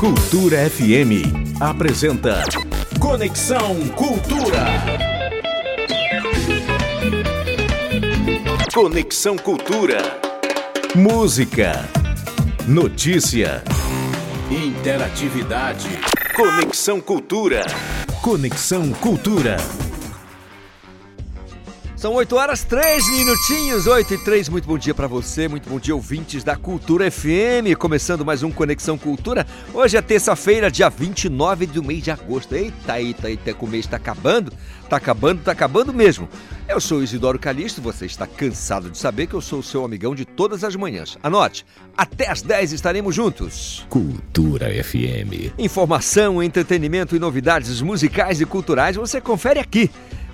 Cultura FM apresenta Conexão Cultura. Conexão Cultura. Música, notícia, interatividade. Conexão Cultura. Conexão Cultura. São 8 horas, 3 minutinhos, 8 e 3. Muito bom dia para você, muito bom dia, ouvintes da Cultura FM. Começando mais um Conexão Cultura. Hoje é terça-feira, dia 29 do mês de agosto. Eita, eita, eita, que o mês tá acabando. Tá acabando, tá acabando mesmo. Eu sou Isidoro Calixto, você está cansado de saber que eu sou o seu amigão de todas as manhãs. Anote, até às 10 estaremos juntos. Cultura FM. Informação, entretenimento e novidades musicais e culturais você confere aqui.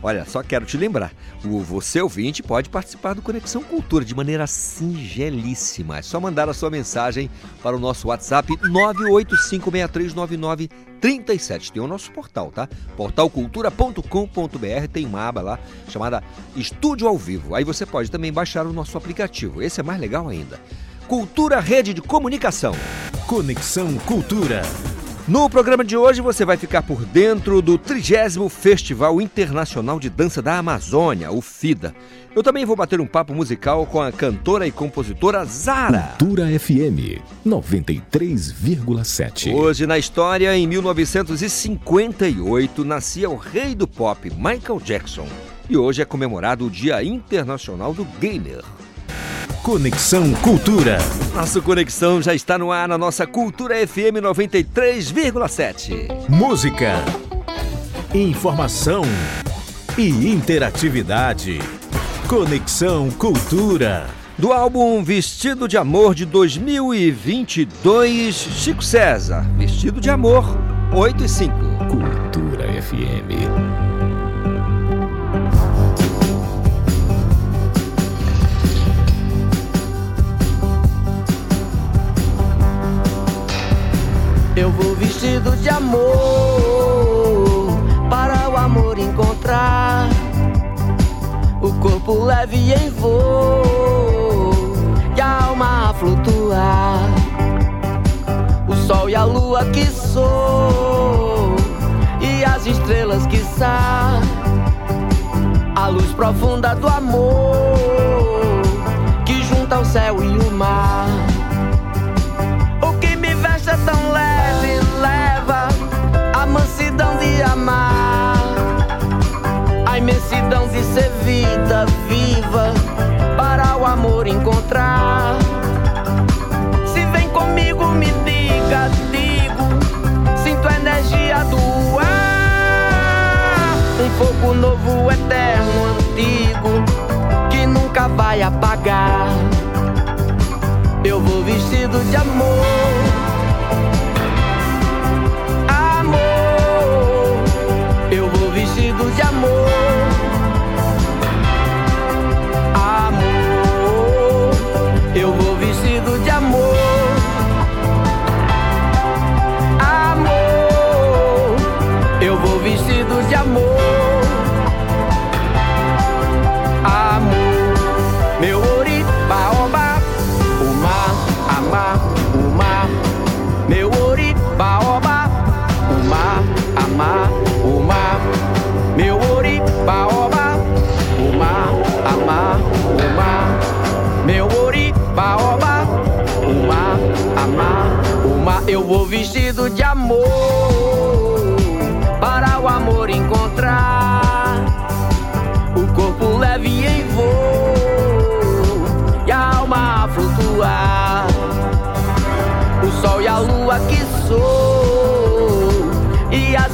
Olha, só quero te lembrar, o você ouvinte pode participar do Conexão Cultura de maneira singelíssima. É só mandar a sua mensagem para o nosso WhatsApp 985639937. Tem o nosso portal, tá? portalcultura.com.br tem uma aba lá chamada Estúdio ao Vivo. Aí você pode também baixar o nosso aplicativo. Esse é mais legal ainda. Cultura Rede de Comunicação. Conexão Cultura. No programa de hoje você vai ficar por dentro do 30 Festival Internacional de Dança da Amazônia, o FIDA. Eu também vou bater um papo musical com a cantora e compositora Zara. Cultura FM 93,7. Hoje na história, em 1958, nascia o rei do pop, Michael Jackson. E hoje é comemorado o Dia Internacional do Gamer. Conexão Cultura. Nossa conexão já está no ar na nossa Cultura FM 93,7. Música, informação e interatividade. Conexão Cultura. Do álbum Vestido de Amor de 2022, Chico César. Vestido de Amor, 8 e 5. Cultura FM. Eu vou vestido de amor para o amor encontrar o corpo leve em voo e a alma a flutuar. O sol e a lua que sou e as estrelas que são. A luz profunda do amor que junta o céu e o mar. A imensidão de ser vida viva para o amor encontrar. Se vem comigo, me diga, digo, sinto a energia do ar, um fogo novo, eterno, antigo, que nunca vai apagar. Eu vou vestido de amor.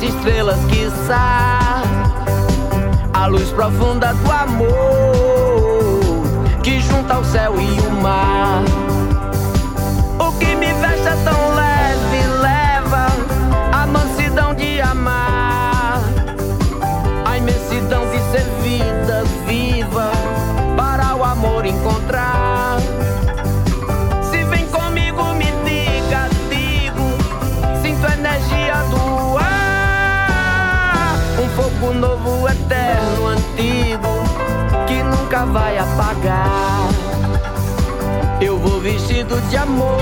Estrelas que são. A luz profunda do amor que junta o céu e o mar. que nunca vai apagar. Eu vou vestido de amor.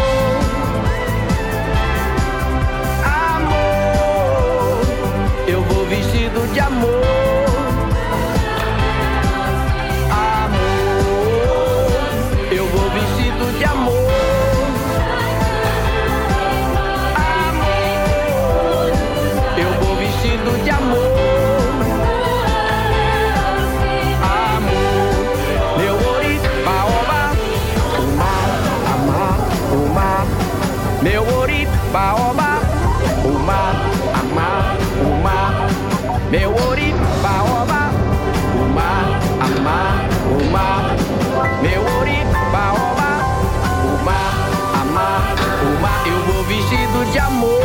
Amor, eu vou vestido de amor. Ori, baoba, uma, amar, uma, meu ori, baoba, uma, amar, uma, meu ori, baoba, uma, amar, uma, eu vou vestido de amor.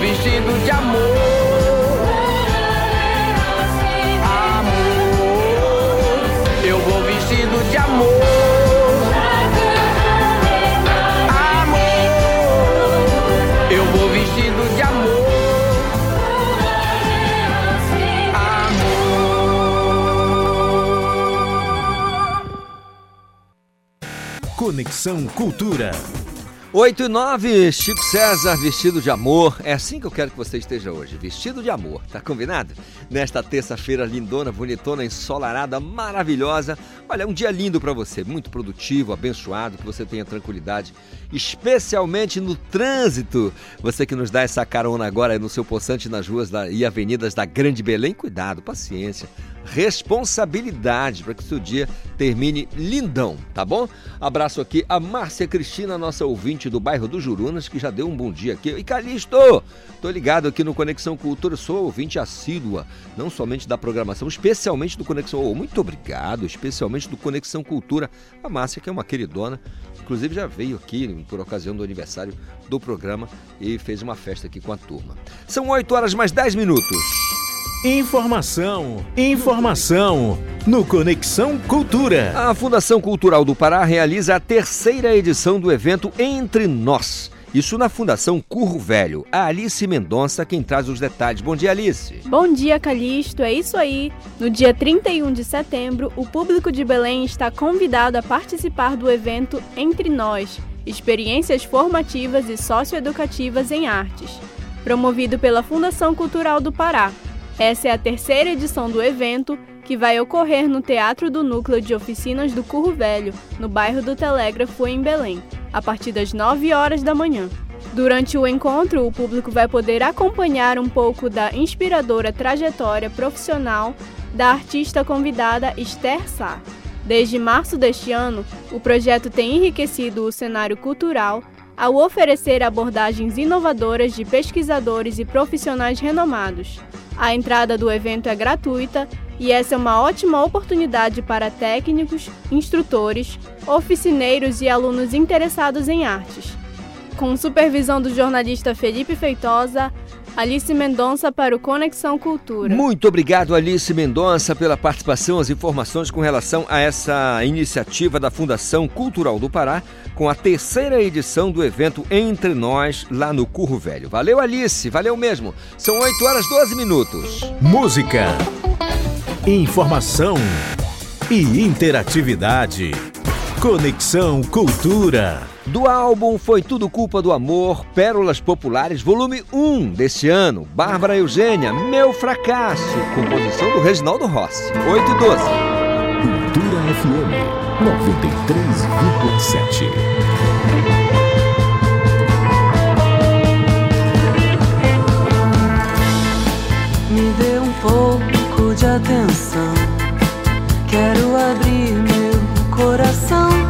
Vestido de. Amor, Conexão Cultura. 8 e 9, Chico César vestido de amor. É assim que eu quero que você esteja hoje, vestido de amor, tá combinado? Nesta terça-feira lindona, bonitona, ensolarada, maravilhosa. Olha, um dia lindo para você, muito produtivo, abençoado, que você tenha tranquilidade, especialmente no trânsito. Você que nos dá essa carona agora no seu poçante nas ruas e avenidas da Grande Belém, cuidado, paciência, responsabilidade para que seu dia termine lindão, tá bom? Abraço aqui a Márcia Cristina, nossa ouvinte do bairro do Jurunas, que já deu um bom dia aqui. E Calixto, tô ligado aqui no Conexão Cultura, sou ouvinte assídua, não somente da programação, especialmente do Conexão. Oh, muito obrigado, especialmente do Conexão Cultura. A Márcia, que é uma queridona, inclusive já veio aqui por ocasião do aniversário do programa e fez uma festa aqui com a turma. São 8 horas mais 10 minutos. Informação, informação no Conexão Cultura. A Fundação Cultural do Pará realiza a terceira edição do evento Entre Nós. Isso na Fundação Curro Velho. A Alice Mendonça quem traz os detalhes. Bom dia, Alice. Bom dia, Calixto. É isso aí. No dia 31 de setembro, o público de Belém está convidado a participar do evento Entre Nós Experiências Formativas e Socioeducativas em Artes, promovido pela Fundação Cultural do Pará. Essa é a terceira edição do evento, que vai ocorrer no Teatro do Núcleo de Oficinas do Curro Velho, no bairro do Telégrafo, em Belém, a partir das 9 horas da manhã. Durante o encontro, o público vai poder acompanhar um pouco da inspiradora trajetória profissional da artista convidada Esther Sá. Desde março deste ano, o projeto tem enriquecido o cenário cultural ao oferecer abordagens inovadoras de pesquisadores e profissionais renomados. A entrada do evento é gratuita e essa é uma ótima oportunidade para técnicos, instrutores, oficineiros e alunos interessados em artes. Com supervisão do jornalista Felipe Feitosa, Alice Mendonça para o Conexão Cultura. Muito obrigado, Alice Mendonça, pela participação, as informações com relação a essa iniciativa da Fundação Cultural do Pará, com a terceira edição do evento Entre Nós, lá no Curro Velho. Valeu, Alice, valeu mesmo. São 8 horas 12 minutos. Música, informação e interatividade. Conexão Cultura. Do álbum Foi Tudo Culpa do Amor, Pérolas Populares, volume 1 deste ano, Bárbara Eugênia, Meu Fracasso, composição do Reginaldo Rossi, 8 e 12. Cultura FM 93,7. Me dê um pouco de atenção. Quero abrir meu coração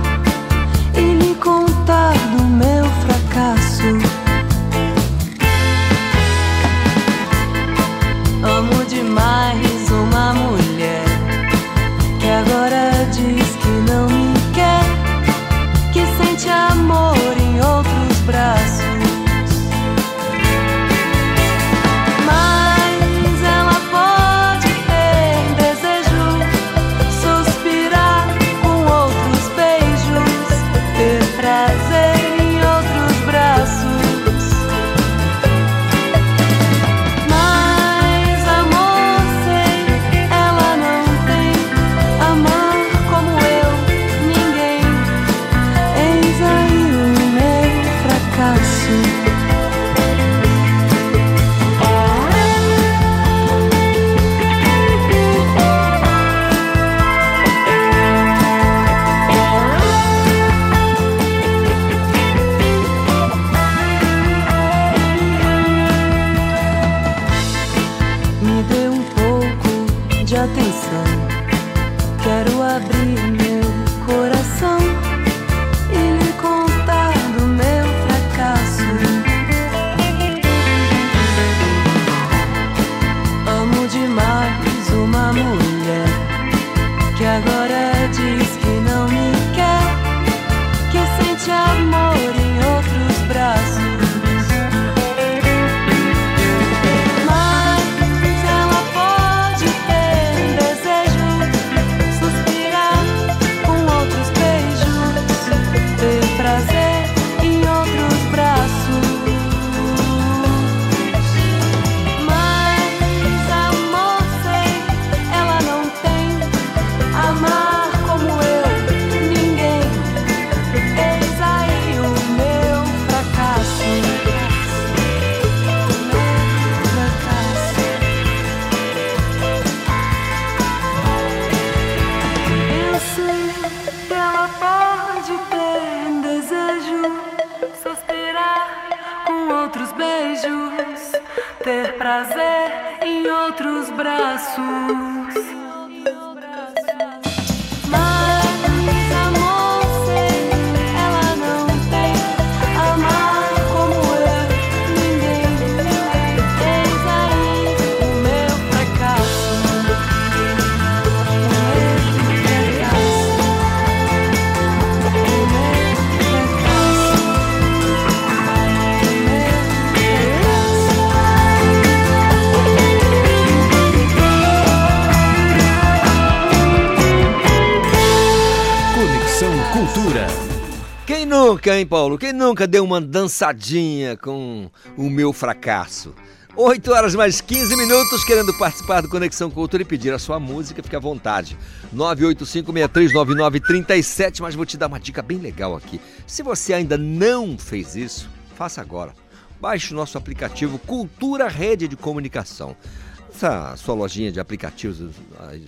agora de Paulo? Quem nunca deu uma dançadinha com o meu fracasso? 8 horas mais 15 minutos, querendo participar do Conexão Cultura e pedir a sua música, fique à vontade. 985639937, mas vou te dar uma dica bem legal aqui. Se você ainda não fez isso, faça agora. Baixe o nosso aplicativo Cultura Rede de Comunicação. Essa sua lojinha de aplicativos,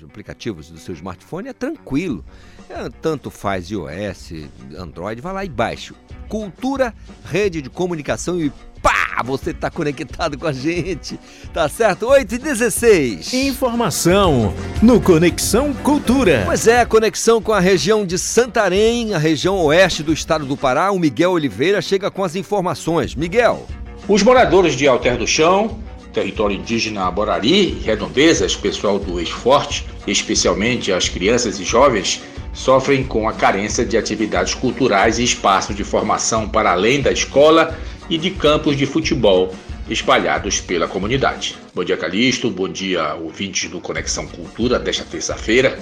aplicativos do seu smartphone é tranquilo. É, tanto faz iOS, Android, vai lá e baixe. Cultura, rede de comunicação e pá, você está conectado com a gente. Tá certo? 8 e 16. Informação no Conexão Cultura. Pois é, conexão com a região de Santarém, a região oeste do estado do Pará. O Miguel Oliveira chega com as informações. Miguel. Os moradores de Alter do Chão, território indígena Borari, redondezas, pessoal do Ex-Forte, especialmente as crianças e jovens, sofrem com a carência de atividades culturais e espaços de formação para além da escola e de campos de futebol espalhados pela comunidade. Bom dia, Calixto. Bom dia, ouvintes do Conexão Cultura desta terça-feira.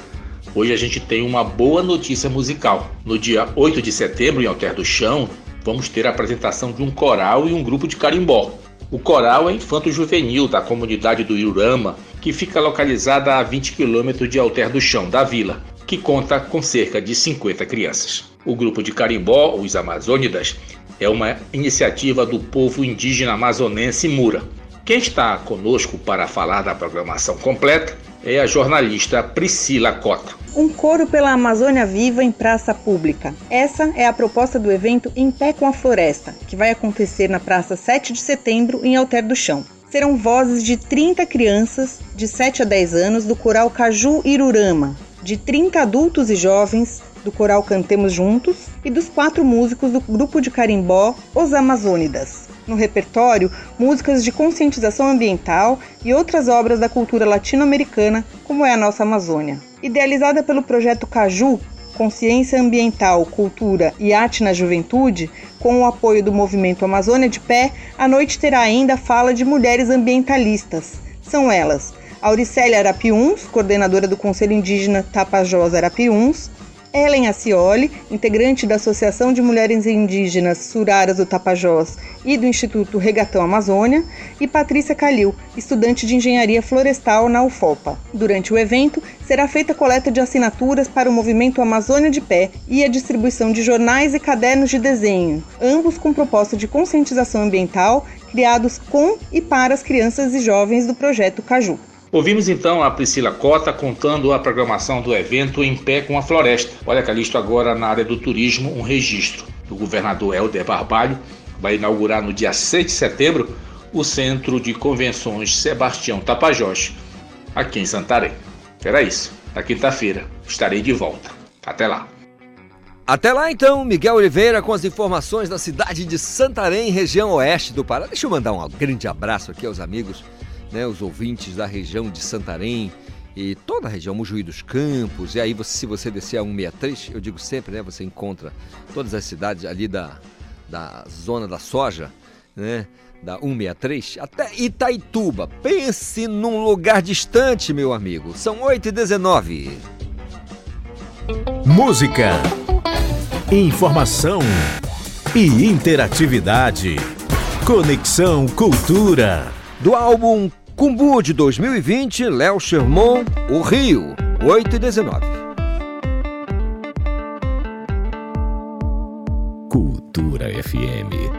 Hoje a gente tem uma boa notícia musical. No dia 8 de setembro, em Alter do Chão, vamos ter a apresentação de um coral e um grupo de carimbó. O coral é infanto juvenil da comunidade do Iurama, que fica localizada a 20 quilômetros de Alter do Chão, da vila que conta com cerca de 50 crianças. O grupo de carimbó, os Amazônidas, é uma iniciativa do povo indígena amazonense Mura. Quem está conosco para falar da programação completa é a jornalista Priscila Cota. Um coro pela Amazônia Viva em praça pública. Essa é a proposta do evento Em Pé com a Floresta, que vai acontecer na Praça 7 de Setembro, em Alter do Chão. Serão vozes de 30 crianças de 7 a 10 anos do coral Caju Irurama, de 30 adultos e jovens do coral Cantemos Juntos e dos quatro músicos do grupo de carimbó Os Amazônidas. No repertório, músicas de conscientização ambiental e outras obras da cultura latino-americana, como é a nossa Amazônia. Idealizada pelo projeto Caju, Consciência Ambiental, Cultura e Arte na Juventude, com o apoio do movimento Amazônia de Pé, a noite terá ainda a fala de mulheres ambientalistas. São elas Auricélia Arapiuns, coordenadora do Conselho Indígena Tapajós Arapiuns, Ellen Acioli, integrante da Associação de Mulheres Indígenas Suraras do Tapajós e do Instituto Regatão Amazônia, e Patrícia Calil, estudante de Engenharia Florestal na UFOPA. Durante o evento, será feita coleta de assinaturas para o movimento Amazônia de Pé e a distribuição de jornais e cadernos de desenho, ambos com proposta de conscientização ambiental, criados com e para as crianças e jovens do projeto Caju. Ouvimos então a Priscila Cota contando a programação do evento Em Pé com a Floresta. Olha, Calixto, agora na área do turismo, um registro. O governador Helder Barbalho vai inaugurar no dia 6 de setembro o Centro de Convenções Sebastião Tapajós, aqui em Santarém. Era isso. Na quinta-feira estarei de volta. Até lá. Até lá então, Miguel Oliveira com as informações da cidade de Santarém, região oeste do Pará. Deixa eu mandar um grande abraço aqui aos amigos né, os ouvintes da região de Santarém e toda a região, Mojuí dos Campos, e aí você, se você descer a 163, eu digo sempre, né, você encontra todas as cidades ali da, da zona da soja, né, da 163, até Itaituba. Pense num lugar distante, meu amigo. São 8 e 19 Música, informação e interatividade. Conexão Cultura. Do álbum Cumbu de 2020, Léo Sherman, O Rio, 8 e 19. Cultura FM.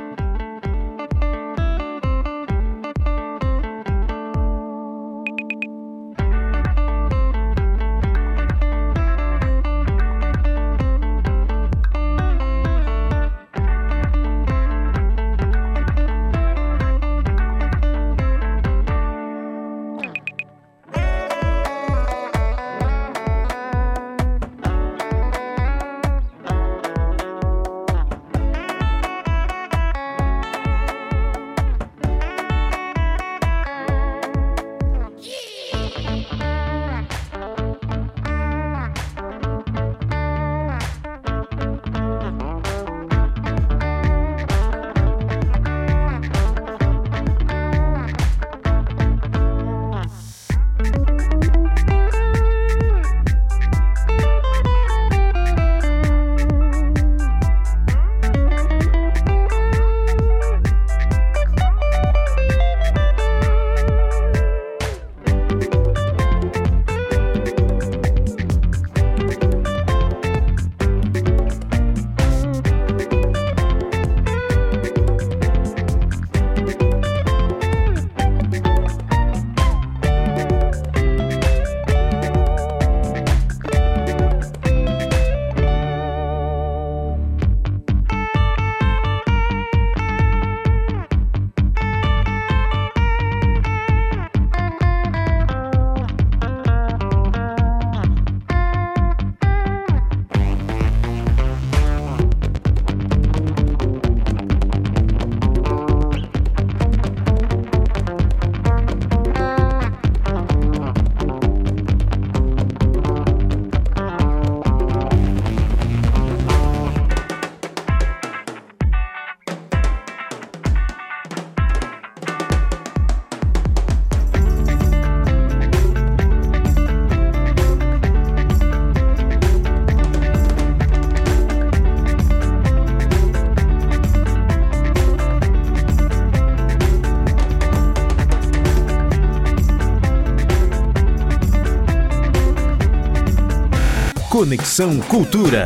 Conexão Cultura.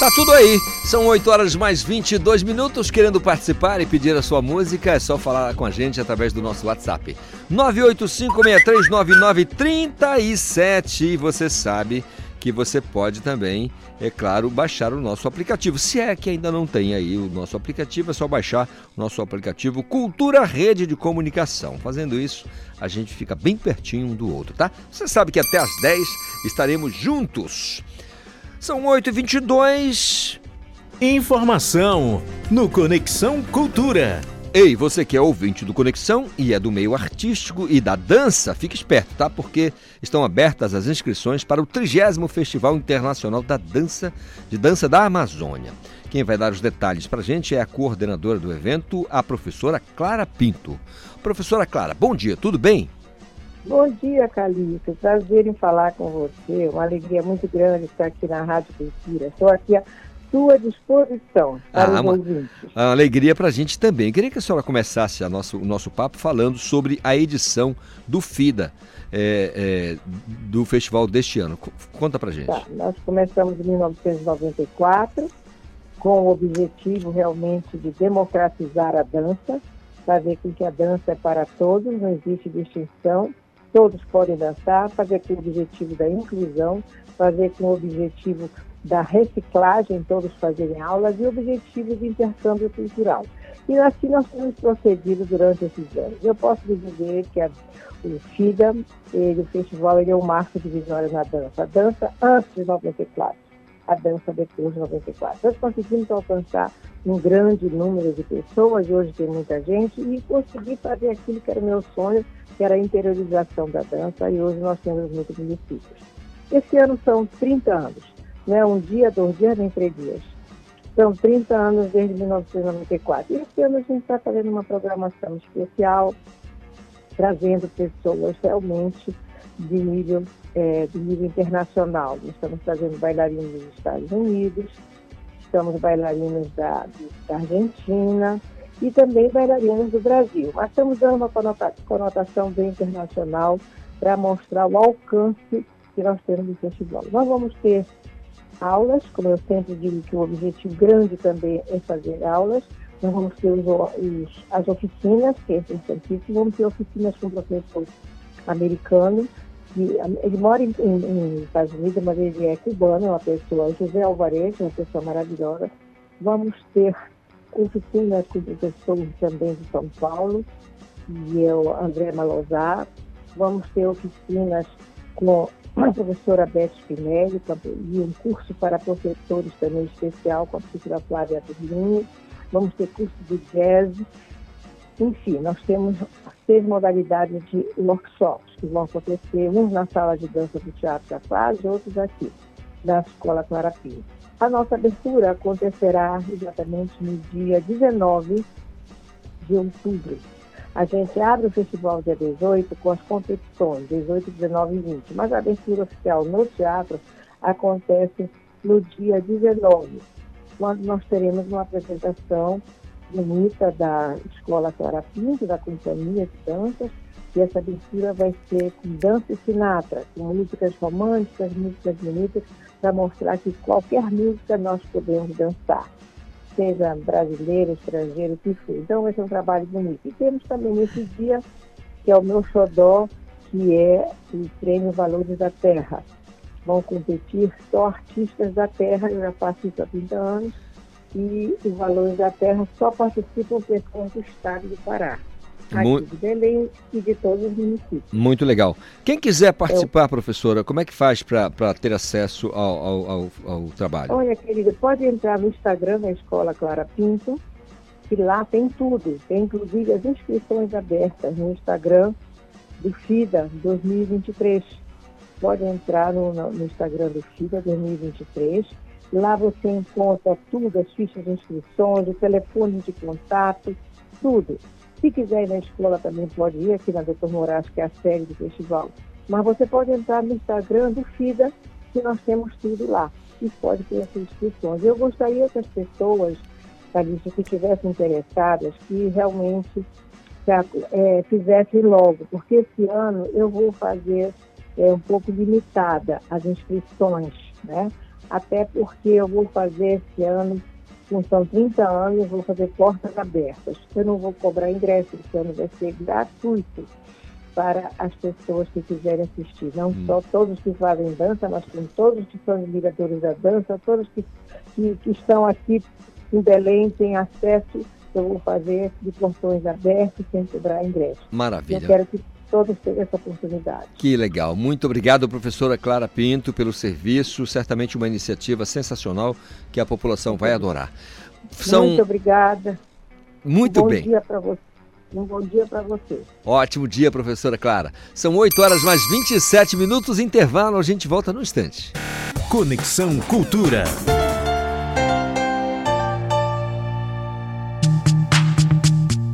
Tá tudo aí. São 8 horas mais 22 minutos. Querendo participar e pedir a sua música, é só falar com a gente através do nosso WhatsApp. 985639937. E você sabe que você pode também, é claro, baixar o nosso aplicativo. Se é que ainda não tem aí o nosso aplicativo, é só baixar o nosso aplicativo Cultura Rede de Comunicação. Fazendo isso, a gente fica bem pertinho um do outro, tá? Você sabe que até às 10 estaremos juntos. São 8h22. Informação no Conexão Cultura. Ei, você que é ouvinte do Conexão e é do meio artístico e da dança, fique esperto, tá? Porque estão abertas as inscrições para o 30 Festival Internacional da Dança de Dança da Amazônia. Quem vai dar os detalhes para a gente é a coordenadora do evento, a professora Clara Pinto. Professora Clara, bom dia, tudo bem? Bom dia, Calixto. Prazer em falar com você. Uma alegria muito grande estar aqui na Rádio Cultura. Estou aqui sua disposição para Ah, os uma- ouvintes. A alegria para a gente também. Queria que a senhora começasse a nosso, o nosso papo falando sobre a edição do FIDA, é, é, do festival deste ano. Co- Conta pra gente. Tá, nós começamos em 1994 com o objetivo realmente de democratizar a dança, fazer com que a dança é para todos, não existe distinção, todos podem dançar, fazer com o objetivo da inclusão, fazer com o objetivo da reciclagem, todos fazerem aulas e o objetivo de intercâmbio cultural. E assim nós temos procedido durante esses anos. Eu posso dizer que a, o FIDA, ele, o festival, ele é um marco divisório na dança. A dança antes de 94, a dança depois de 94. Nós conseguimos alcançar um grande número de pessoas, hoje tem muita gente, e consegui fazer aquilo que era meu sonho, que era a interiorização da dança, e hoje nós temos muitos municípios. Esse ano são 30 anos, né? um dia, dois dias, nem três dias. São 30 anos desde 1994. E esse ano a gente está fazendo uma programação especial, trazendo pessoas realmente de nível, eh, de nível internacional. Estamos trazendo bailarinos dos Estados Unidos, estamos bailarinos da, da Argentina e também bailarinos do Brasil. Mas estamos dando uma conota- conotação bem internacional para mostrar o alcance que nós temos do festival. Nós vamos ter aulas, como eu sempre digo que o objetivo grande também é fazer aulas. Nós vamos ter os, as oficinas, que é importantíssimo, vamos ter oficinas com o professor americano, que ele mora em, em, em Estados Unidos, mas ele é cubano, é uma pessoa, José Alvarez, uma pessoa maravilhosa. Vamos ter oficinas com o professor também de São Paulo, e o André Malozar. Vamos ter oficinas com a professora Beth Spinelli também, e um curso para professores também especial com a professora Flávia Berlini. Vamos ter curso de jazz. Enfim, nós temos seis modalidades de workshops que vão acontecer, uns na sala de dança do Teatro da e outros aqui, da Escola Clara Pinto. A nossa abertura acontecerá exatamente no dia 19 de outubro. A gente abre o festival dia 18 com as competições, 18, 19 e 20, mas a abertura oficial no teatro acontece no dia 19, quando nós teremos uma apresentação bonita da Escola Clara Pinto, da Companhia de Danças, e essa abertura vai ser com dança e sinatra, com músicas românticas, músicas bonitas, para mostrar que qualquer música nós podemos dançar seja brasileiro, estrangeiro, que for. Então vai ser um trabalho bonito. E temos também nesse dia, que é o meu xodó, que é o Prêmio Valores da Terra. Vão competir só artistas da terra, eu já faço isso há 30 anos, e os Valores da Terra só participam pessoas do estado do Pará. Aqui Mu- de Belém e de todos os municípios. Muito legal. Quem quiser participar, professora, como é que faz para ter acesso ao, ao, ao- ao trabalho? Olha, querida, pode entrar no Instagram da Escola Clara Pinto, que lá tem tudo. Tem inclusive as inscrições abertas no Instagram do FIDA 2023. Pode entrar no, no- no Instagram do FIDA 2023. Lá você encontra tudo, as fichas de inscrições, o telefone de contato, tudo. Se quiser ir na escola também pode ir aqui na Doutor Moraes, que é a sede do festival. Mas você pode entrar no Instagram do FIDA, que nós temos tudo lá. E pode ter as inscrições. Eu gostaria que as pessoas, Calixto, que estivessem interessadas, que realmente já, é, fizessem logo, porque esse ano eu vou fazer é, um pouco limitada as inscrições. né? Até porque eu vou fazer esse ano, são 30 anos, vou fazer portas abertas. Eu não vou cobrar ingresso, esse ano vai ser gratuito para as pessoas que quiserem assistir. Não hum. só todos que fazem dança, mas com todos que são admiradores da dança, todos que, que, que estão aqui em Belém têm acesso. Eu vou fazer de portões abertos sem cobrar ingresso. Maravilha. Eu quero que todos tenham essa oportunidade. Que legal. Muito obrigado, professora Clara Pinto, pelo serviço. Certamente uma iniciativa sensacional que a população vai adorar. São... Muito obrigada. Muito um bom bem. Dia para você. Um bom dia para você. Ótimo dia, professora Clara. São 8 horas mais 27 minutos, intervalo, a gente volta no instante. Conexão Cultura.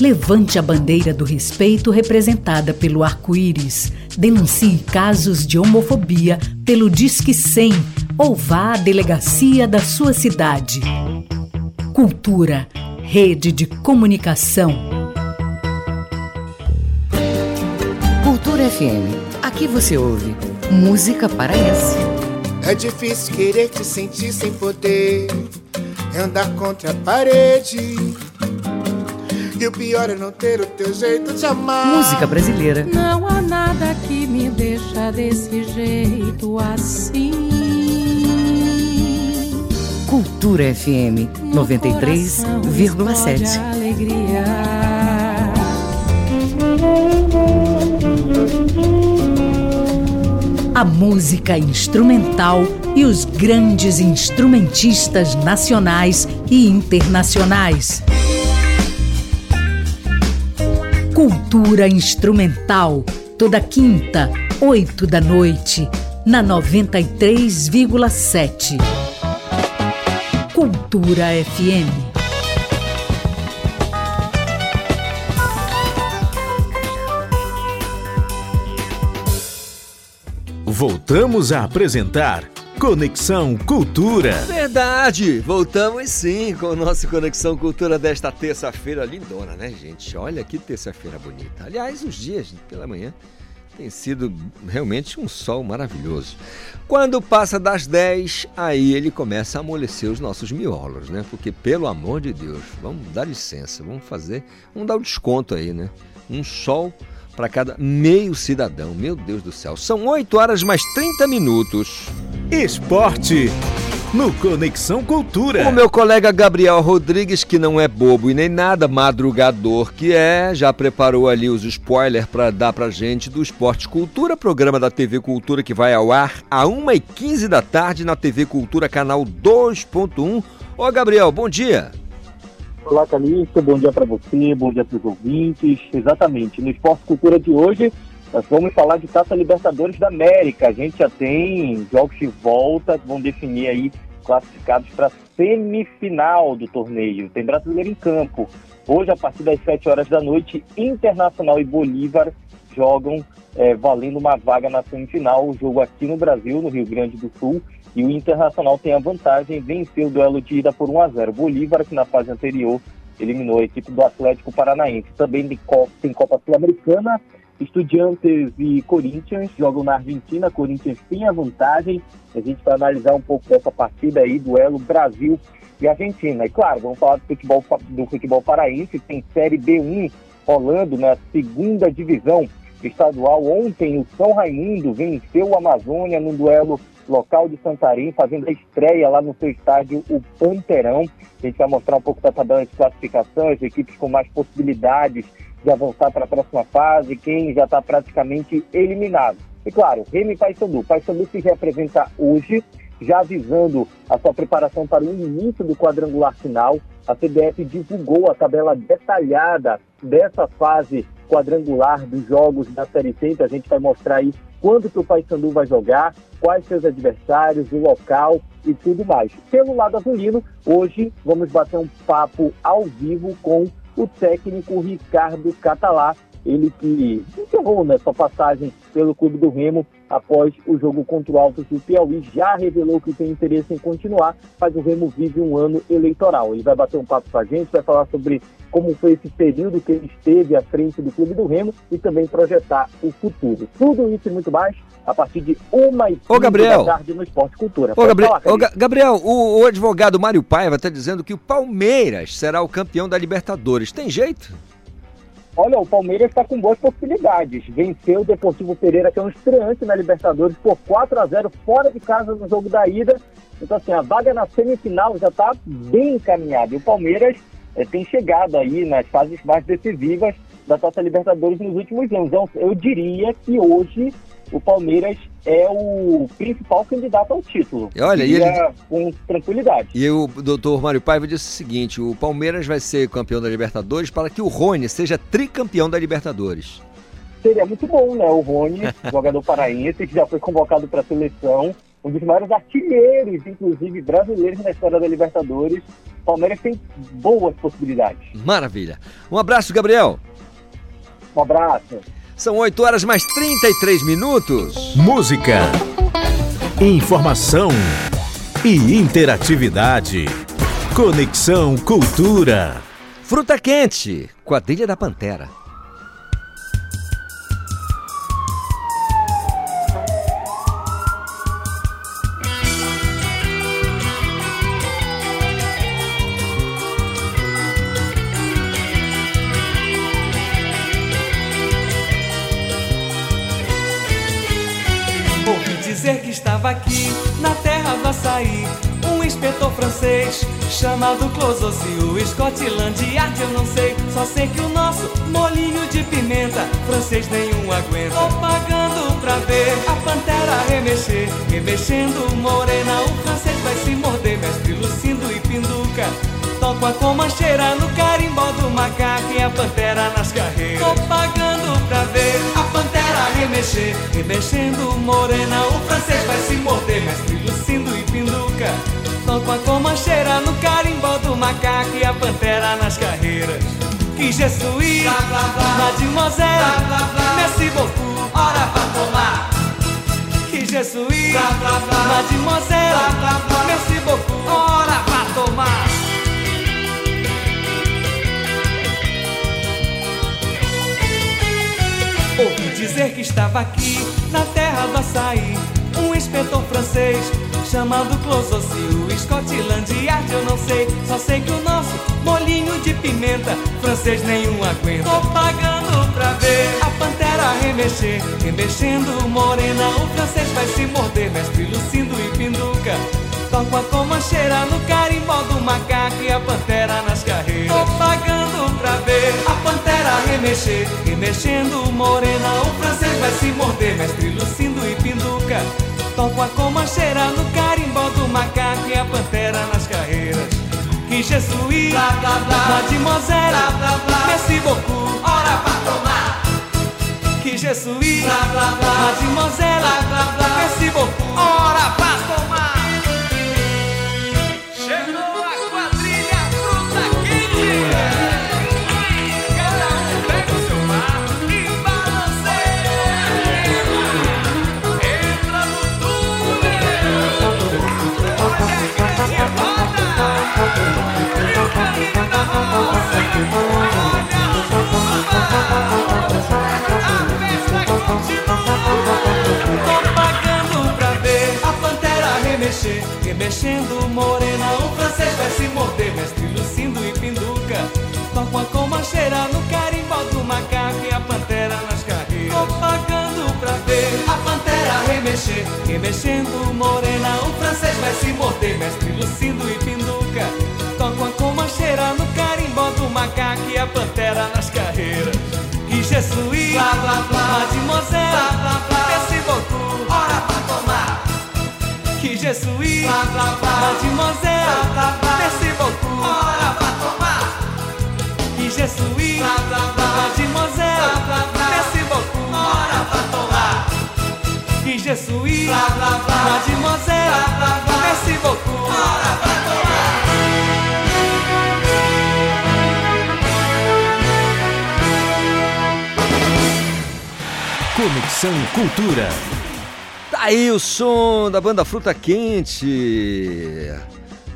Levante a bandeira do respeito representada pelo arco-íris. Denuncie casos de homofobia pelo Disque 100 ou vá à delegacia da sua cidade. Cultura, rede de comunicação. Cultura FM. Aqui você ouve música paraense. É difícil querer te sentir sem poder. É andar contra a parede e o pior é não ter o teu jeito de amar. Música brasileira. Não há nada que me deixa desse jeito assim. Cultura FM 93,7. A música instrumental e os grandes instrumentistas nacionais e internacionais. Cultura Instrumental, toda quinta, oito da noite, na 93,7. Cultura FM. Voltamos a apresentar Conexão Cultura. Verdade, voltamos sim com o nosso Conexão Cultura desta terça-feira lindona, né, gente? Olha que terça-feira bonita. Aliás, os dias pela manhã tem sido realmente um sol maravilhoso. Quando passa das 10, aí ele começa a amolecer os nossos miolos, né? Porque, pelo amor de Deus, vamos dar licença, vamos fazer, vamos dar um desconto aí, né? Um sol para cada meio cidadão. Meu Deus do céu. São 8 horas mais 30 minutos. Esporte. No Conexão Cultura. O meu colega Gabriel Rodrigues, que não é bobo e nem nada, madrugador que é, já preparou ali os spoilers para dar pra gente do Esporte Cultura, programa da TV Cultura que vai ao ar a 1h15 da tarde na TV Cultura, canal 2.1. Ô Gabriel, bom dia. Olá, Calixto, bom dia para você, bom dia para os ouvintes. Exatamente, no Esporte Cultura de hoje, nós vamos falar de Taça Libertadores da América. A gente já tem jogos de volta que vão definir aí classificados para semifinal do torneio. Tem brasileiro em campo. Hoje, a partir das 7 horas da noite, Internacional e Bolívar jogam é, valendo uma vaga na semifinal. O jogo aqui no Brasil, no Rio Grande do Sul. E o Internacional tem a vantagem, venceu o duelo de ida por 1 a 0. Bolívar, que na fase anterior eliminou a equipe do Atlético Paranaense. Também tem Copa Sul-Americana, Estudiantes e Corinthians jogam na Argentina. Corinthians tem a vantagem. A gente vai analisar um pouco dessa partida aí, duelo Brasil e Argentina. E claro, vamos falar do futebol, do futebol paraense. Tem Série B1 rolando na segunda divisão estadual. Ontem o São Raimundo venceu o Amazônia no duelo local de Santarém, fazendo a estreia lá no seu estádio, o Panterão. A gente vai mostrar um pouco da tabela de classificação, as equipes com mais possibilidades de avançar para a próxima fase, quem já está praticamente eliminado. E claro, Remy Paysandu. Paysandu se representa hoje, já avisando a sua preparação para o início do quadrangular final. A CBF divulgou a tabela detalhada dessa fase quadrangular dos jogos da Série C, então a gente vai mostrar aí quando que o Paysandu vai jogar, quais seus adversários, o local e tudo mais. Pelo lado azulino, hoje vamos bater um papo ao vivo com o técnico Ricardo Catalá, ele que encerrou né, sua passagem pelo Clube do Remo após o jogo contra o Altos do Piauí, já revelou que tem interesse em continuar, mas o Remo vive um ano eleitoral. Ele vai bater um papo com a gente, vai falar sobre como foi esse período que ele esteve à frente do Clube do Remo e também projetar o futuro. Tudo isso e muito mais a partir de uma e Ô, Gabriel. da tarde no Esporte Cultura. Ô, Gabriel, falar, ô, Gabriel, o, o advogado Mário Paiva está dizendo que o Palmeiras será o campeão da Libertadores. Tem jeito? Olha, o Palmeiras está com boas possibilidades. Venceu o Deportivo Pereira, que é um estreante na Libertadores, por 4 a 0 fora de casa no jogo da ida. Então, assim, a vaga na semifinal já está bem encaminhada. E o Palmeiras eh, tem chegado aí nas fases mais decisivas da Taça Libertadores nos últimos anos. Então, eu diria que hoje o Palmeiras é o principal candidato ao título. E olha, e ele- com tranquilidade. E o doutor Mário Paiva disse o seguinte: o Palmeiras vai ser campeão da Libertadores para que o Rony seja tricampeão da Libertadores. Seria muito bom, né? O Rony, jogador paraense, que já foi convocado para a seleção, um dos maiores artilheiros, inclusive brasileiros na história da Libertadores. O Palmeiras tem boas possibilidades. Maravilha. Um abraço, Gabriel. Um abraço. São 8 horas mais 33 minutos. Música, informação e interatividade. Conexão Cultura. Fruta quente, quadrilha da Pantera. Dizer que estava aqui, na terra do açaí, um inspetor francês chamado Clososi. O Scotland Yard eu não sei, só sei que o nosso molinho de pimenta, francês nenhum aguenta. Tô pagando pra ver a pantera remexer, remexendo morena, o francês se morder, mestre Lucindo e Pinduca. Toco a comancheira no carimbó do macaco e a pantera nas carreiras. Tô pagando pra ver a pantera remexer, remexendo morena. O francês vai se morder, mestre Lucindo e Pinduca. Toco a comancheira no carimbó do macaco e a pantera nas carreiras. Que jesuí, mademoiselle, merci beaucoup, hora pra tomar. Jesuí, mademoiselle, merci beaucoup, hora pra tomar. Ouvi dizer que estava aqui, na terra do açaí, um inspetor francês chamado Clososi. O Scotland Yard eu não sei, só sei que o nosso molinho de pimenta, francês nenhum aguenta. Tô pagando pra ver pantera remexer, remexendo morena, o francês vai se morder, mestre Lucindo e Pinduca. Toco a comancheira no carimbó do macaco e a pantera nas carreiras. Tô pagando pra ver a pantera remexer, remexendo morena. O francês vai se morder, mestre Lucindo e Pinduca. Toco a comancheira no carimbó do macaco e a pantera nas carreiras. Que jesuí, mademoiselle, merci beaucoup, hora pra tomar. Que jesuí, mademoiselle, merci beaucoup, hora pra tomar. Chegou a quadrilha fruta quente. Cada um pega o seu mar e balanceia. Entra no túnel. Hoje a igreja roda. E o caminho da roça. Olha a remexer, remexendo morena. O francês vai se morder, mestre Lucindo e Pinduca. Toco a comancheira no carimbó do macaco e a pantera nas carreiras. Tô pagando pra ver a pantera remexer, remexendo morena. O francês vai se morder, mestre Lucindo e Pinduca. Toco a comancheira no carimbó do macaco e a pantera nas carreiras. Que jesuí, mademoiselle, merci beaucoup, Que jesuí, mademoiselle, merci beaucoup, hora pra tomar. Que jesuí, mademoiselle, merci beaucoup, hora pra tomar. je suis, mademoiselle, merci beaucoup. Conexão Cultura. Aí o som da banda Fruta Quente.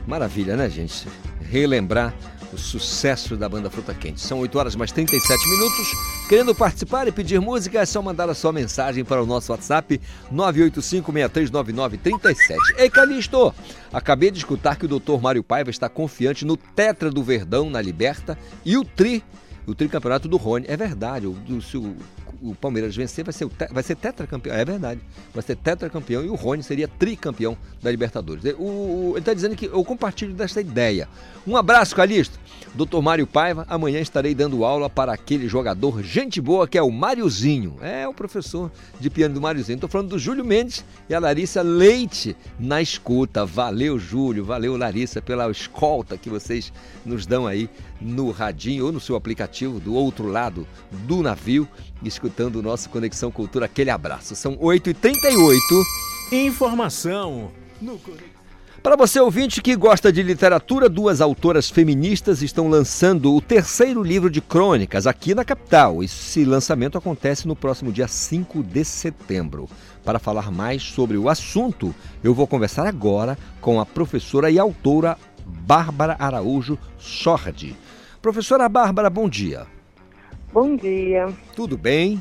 Maravilha, né, gente? Relembrar o sucesso da banda Fruta Quente. São 8 horas mais 37 minutos. Querendo participar e pedir música, é só mandar a sua mensagem para o nosso WhatsApp 985-639937. Ei, Calixto! Acabei de escutar que o Dr. Mário Paiva está confiante no Tetra do Verdão na Liberta e o Tri, o tricampeonato do Rony. É verdade, o, do, se o, o Palmeiras vencer, vai ser, te- vai ser tetracampeão. É verdade. Vai ser tetracampeão e o Rony seria tricampeão da Libertadores. O- o- ele está dizendo que eu compartilho desta ideia. Um abraço, Calixto. Dr. Mário Paiva, amanhã estarei dando aula para aquele jogador gente boa que é o Máriozinho. É o professor de piano do Máriozinho. Estou falando do Júlio Mendes e a Larissa Leite na escuta. Valeu, Júlio. Valeu, Larissa, pela escolta que vocês nos dão aí no radinho ou no seu aplicativo do outro lado do navio, escutando o nosso Conexão Cultura. Aquele abraço. São 8h38. Informação no Para você ouvinte que gosta de literatura, duas autoras feministas estão lançando o terceiro livro de crônicas aqui na capital. Esse lançamento acontece no próximo dia 5 de setembro. Para falar mais sobre o assunto, eu vou conversar agora com a professora e autora Bárbara Araújo Sordi. Professora Bárbara, bom dia. Bom dia. Tudo bem?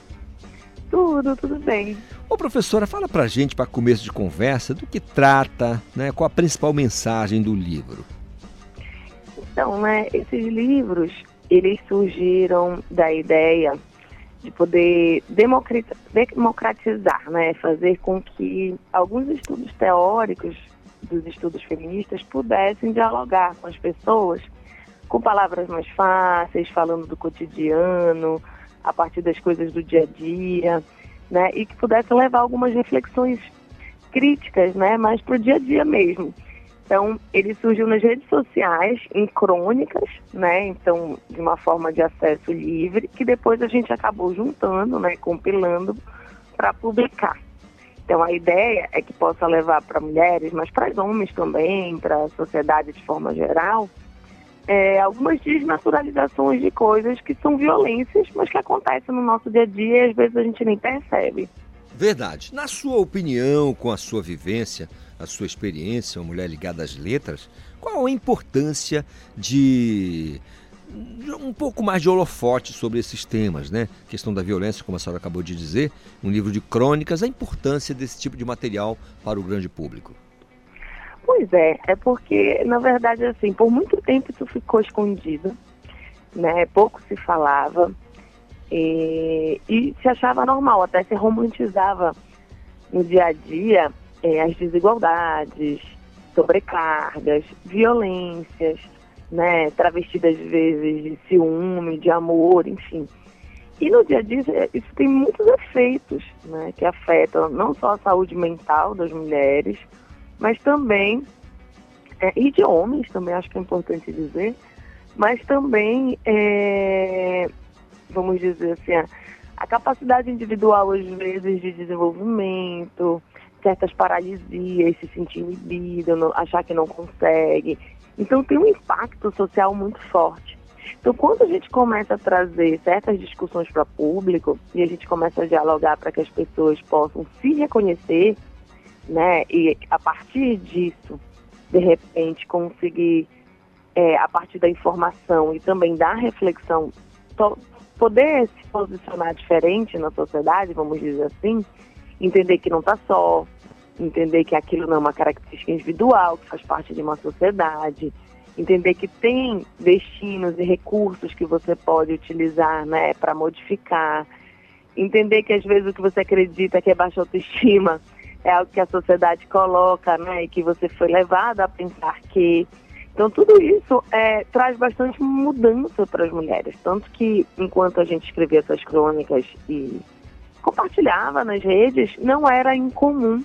Tudo, tudo bem. Ô professora, fala pra gente, para começo de conversa, do que trata, né? qual a principal mensagem do livro. Então, né, esses livros, eles surgiram da ideia de poder democrati- democratizar, né, fazer com que alguns estudos teóricos dos estudos feministas pudessem dialogar com as pessoas com palavras mais fáceis, falando do cotidiano, a partir das coisas do dia a dia, né, e que pudesse levar algumas reflexões críticas, né, mais para o dia a dia mesmo. Então, ele surgiu nas redes sociais, em crônicas, né? Então, de uma forma de acesso livre, que depois a gente acabou juntando, né? Compilando para publicar. Então, a ideia é que possa levar para mulheres, mas para homens também, para a sociedade de forma geral, é, algumas desnaturalizações de coisas que são violências, mas que acontecem no nosso dia a dia e às vezes a gente nem percebe. Verdade. Na sua opinião, com a sua vivência, a sua experiência, uma mulher ligada às letras, qual a importância de um pouco mais de holofote sobre esses temas, né? Questão da violência, como a senhora acabou de dizer, um livro de crônicas, a importância desse tipo de material para o grande público. Pois é, é porque, na verdade, assim, por muito tempo isso ficou escondido, né? Pouco se falava e, e se achava normal, até se romantizava no dia a dia eh, as desigualdades, sobrecargas, violências, né? Travestidas às vezes de ciúme, de amor, enfim. E no dia a dia isso tem muitos efeitos, né? Que afetam não só a saúde mental das mulheres, mas também, é, e de homens também, acho que é importante dizer, mas também, é, vamos dizer assim, a, a capacidade individual, às vezes, de desenvolvimento, certas paralisias, se sentir inibida, achar que não consegue. Então, tem um impacto social muito forte. Então, quando a gente começa a trazer certas discussões para público e a gente começa a dialogar para que as pessoas possam se reconhecer, né? E a partir disso, de repente, conseguir, é, a partir da informação e também da reflexão, poder se posicionar diferente na sociedade, vamos dizer assim, entender que não está só, entender que aquilo não é uma característica individual, que faz parte de uma sociedade, entender que tem destinos e recursos que você pode utilizar, né, para modificar, entender que às vezes o que você acredita que é baixa autoestima é algo que a sociedade coloca, né, e que você foi levado a pensar que. Então tudo isso é, traz bastante mudança para as mulheres, tanto que enquanto a gente escrevia essas crônicas e compartilhava nas redes, não era incomum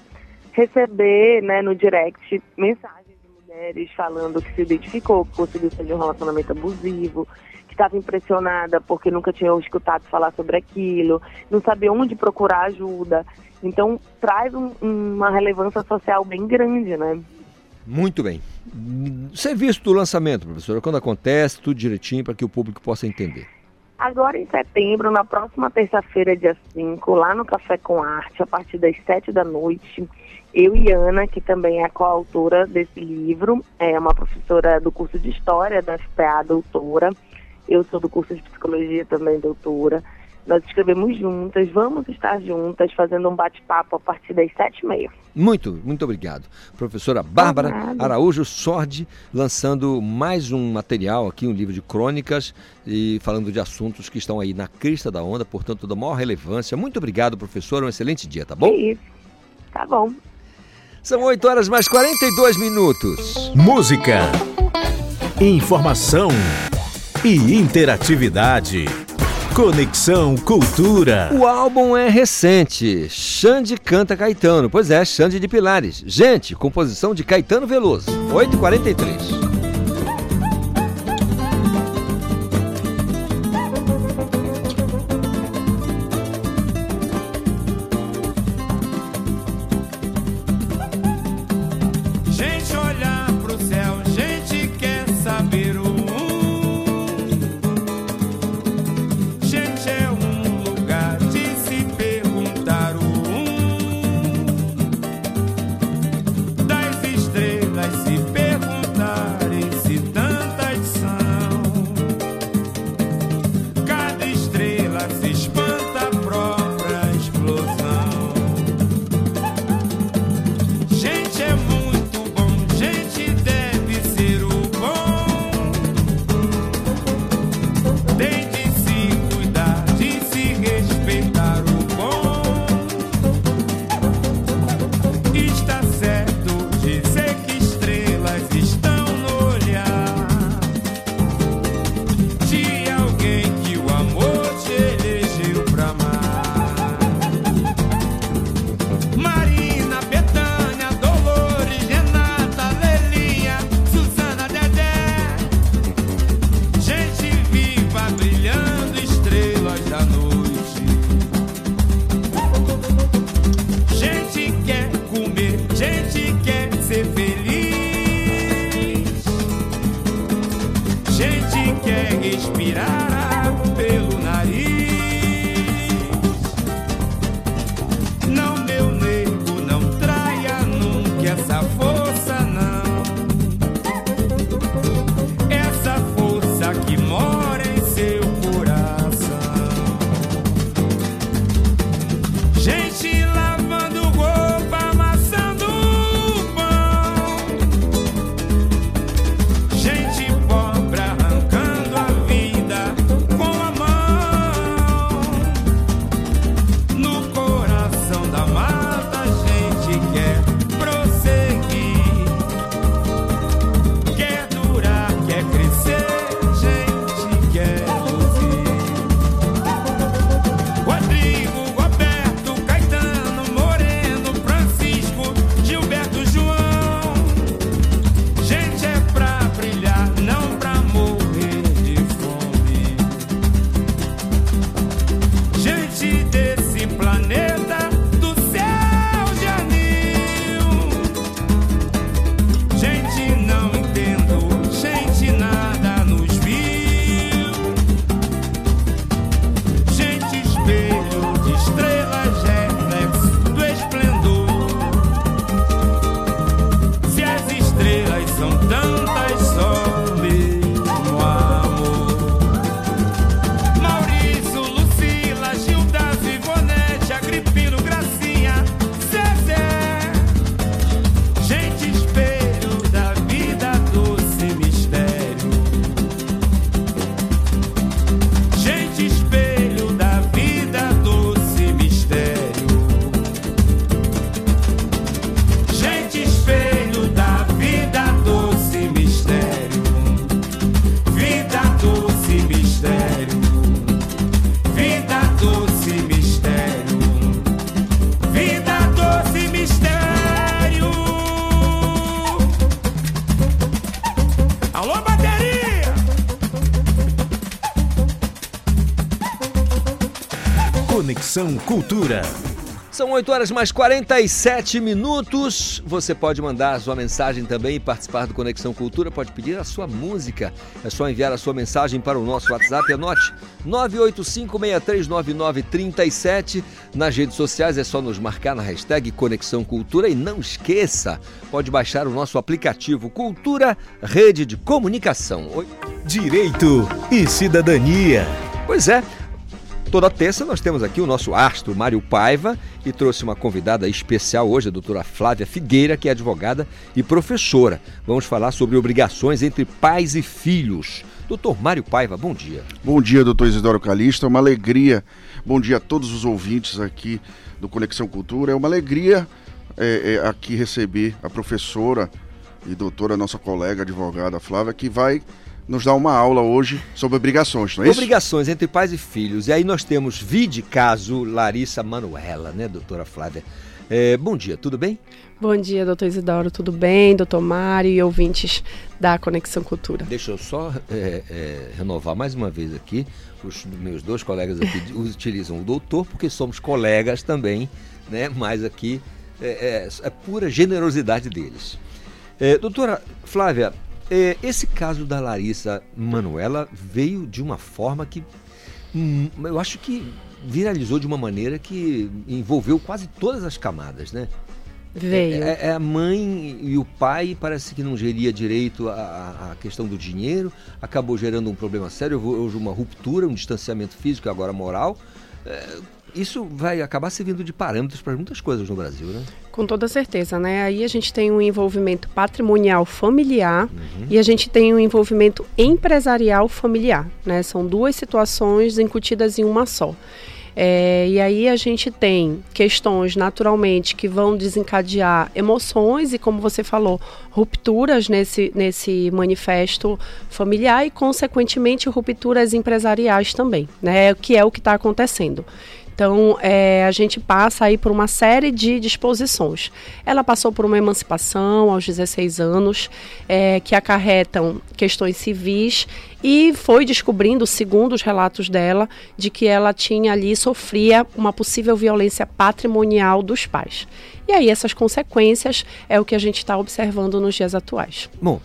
receber, né, no direct mensagens de mulheres falando que se identificou, que conseguiu sair de um relacionamento abusivo, ficava impressionada porque nunca tinha escutado falar sobre aquilo, não sabia onde procurar ajuda. Então, traz um- uma relevância social bem grande, né? Muito bem. Serviço do lançamento, professora, quando acontece, tudo direitinho para que o público possa entender. Agora em setembro, na próxima terça-feira, dia 5, lá no Café com Arte, a partir das 7 da noite, eu e Ana, que também é coautora desse livro, é uma professora do curso de História da FPA, doutora, eu sou do curso de Psicologia também, doutora. Nós escrevemos juntas, vamos estar juntas fazendo um bate-papo a partir das sete e meia. Muito, muito obrigado. Professora Bárbara nada. Araújo Sordi, lançando mais um material aqui, um livro de crônicas e falando de assuntos que estão aí na crista da onda, portanto, da maior relevância. Muito obrigado, professora. Um excelente dia, tá bom? Isso. Tá bom. São 8 horas mais 42 minutos. Música, informação e interatividade. Conexão Cultura. O álbum é recente. Xande canta Caetano. Pois é, Xande de Pilares. Gente, composição de Caetano Veloso. 8h43. São 8 horas mais 47 minutos. Você pode mandar a sua mensagem também e participar do Conexão Cultura. Pode pedir a sua música. É só enviar a sua mensagem para o nosso WhatsApp. Anote 985639937. Nas redes sociais é só nos marcar na hashtag Conexão Cultura. E não esqueça, pode baixar o nosso aplicativo Cultura Rede de Comunicação. Oi? Direito e cidadania. Pois é. Toda terça nós temos aqui o nosso astro Mário Paiva e trouxe uma convidada especial hoje, a doutora Flávia Figueira, que é advogada e professora. Vamos falar sobre obrigações entre pais e filhos. Doutor Mário Paiva, bom dia. Bom dia, doutor Isidoro Calista. É uma alegria. Bom dia a todos os ouvintes aqui do Conexão Cultura. É uma alegria é, é, aqui receber a professora e doutora, nossa colega advogada Flávia, que vai nos dar uma aula hoje sobre obrigações, não é isso? Obrigações entre pais e filhos. E aí nós temos vide caso Larissa Manuela, né, doutora Flávia? É, bom dia, tudo bem? Bom dia, doutor Isidoro, tudo bem? Doutor Mário e ouvintes da Conexão Cultura. Deixa eu só é, é, renovar mais uma vez aqui. Os meus dois colegas aqui utilizam o doutor porque somos colegas também, né? Mas aqui é, é, é pura generosidade deles. É, doutora Flávia, esse caso da Larissa Manuela veio de uma forma que hum, eu acho que viralizou de uma maneira que envolveu quase todas as camadas, né? Veio. É, é, a mãe e o pai parece que não geria direito a, a questão do dinheiro, acabou gerando um problema sério, hoje uma ruptura, um distanciamento físico e agora moral. É, isso vai acabar servindo de parâmetros para muitas coisas no Brasil, né? Com toda certeza, né? Aí a gente tem um envolvimento patrimonial familiar uhum. e a gente tem um envolvimento empresarial familiar, né? São duas situações incutidas em uma só. É, e aí a gente tem questões naturalmente que vão desencadear emoções e, como você falou, rupturas nesse, nesse manifesto familiar e, consequentemente, rupturas empresariais também, né? Que é o que está acontecendo. Então, é, a gente passa aí por uma série de disposições. Ela passou por uma emancipação aos 16 anos, é, que acarretam questões civis e foi descobrindo, segundo os relatos dela, de que ela tinha ali, sofria uma possível violência patrimonial dos pais. E aí essas consequências é o que a gente está observando nos dias atuais. Bom,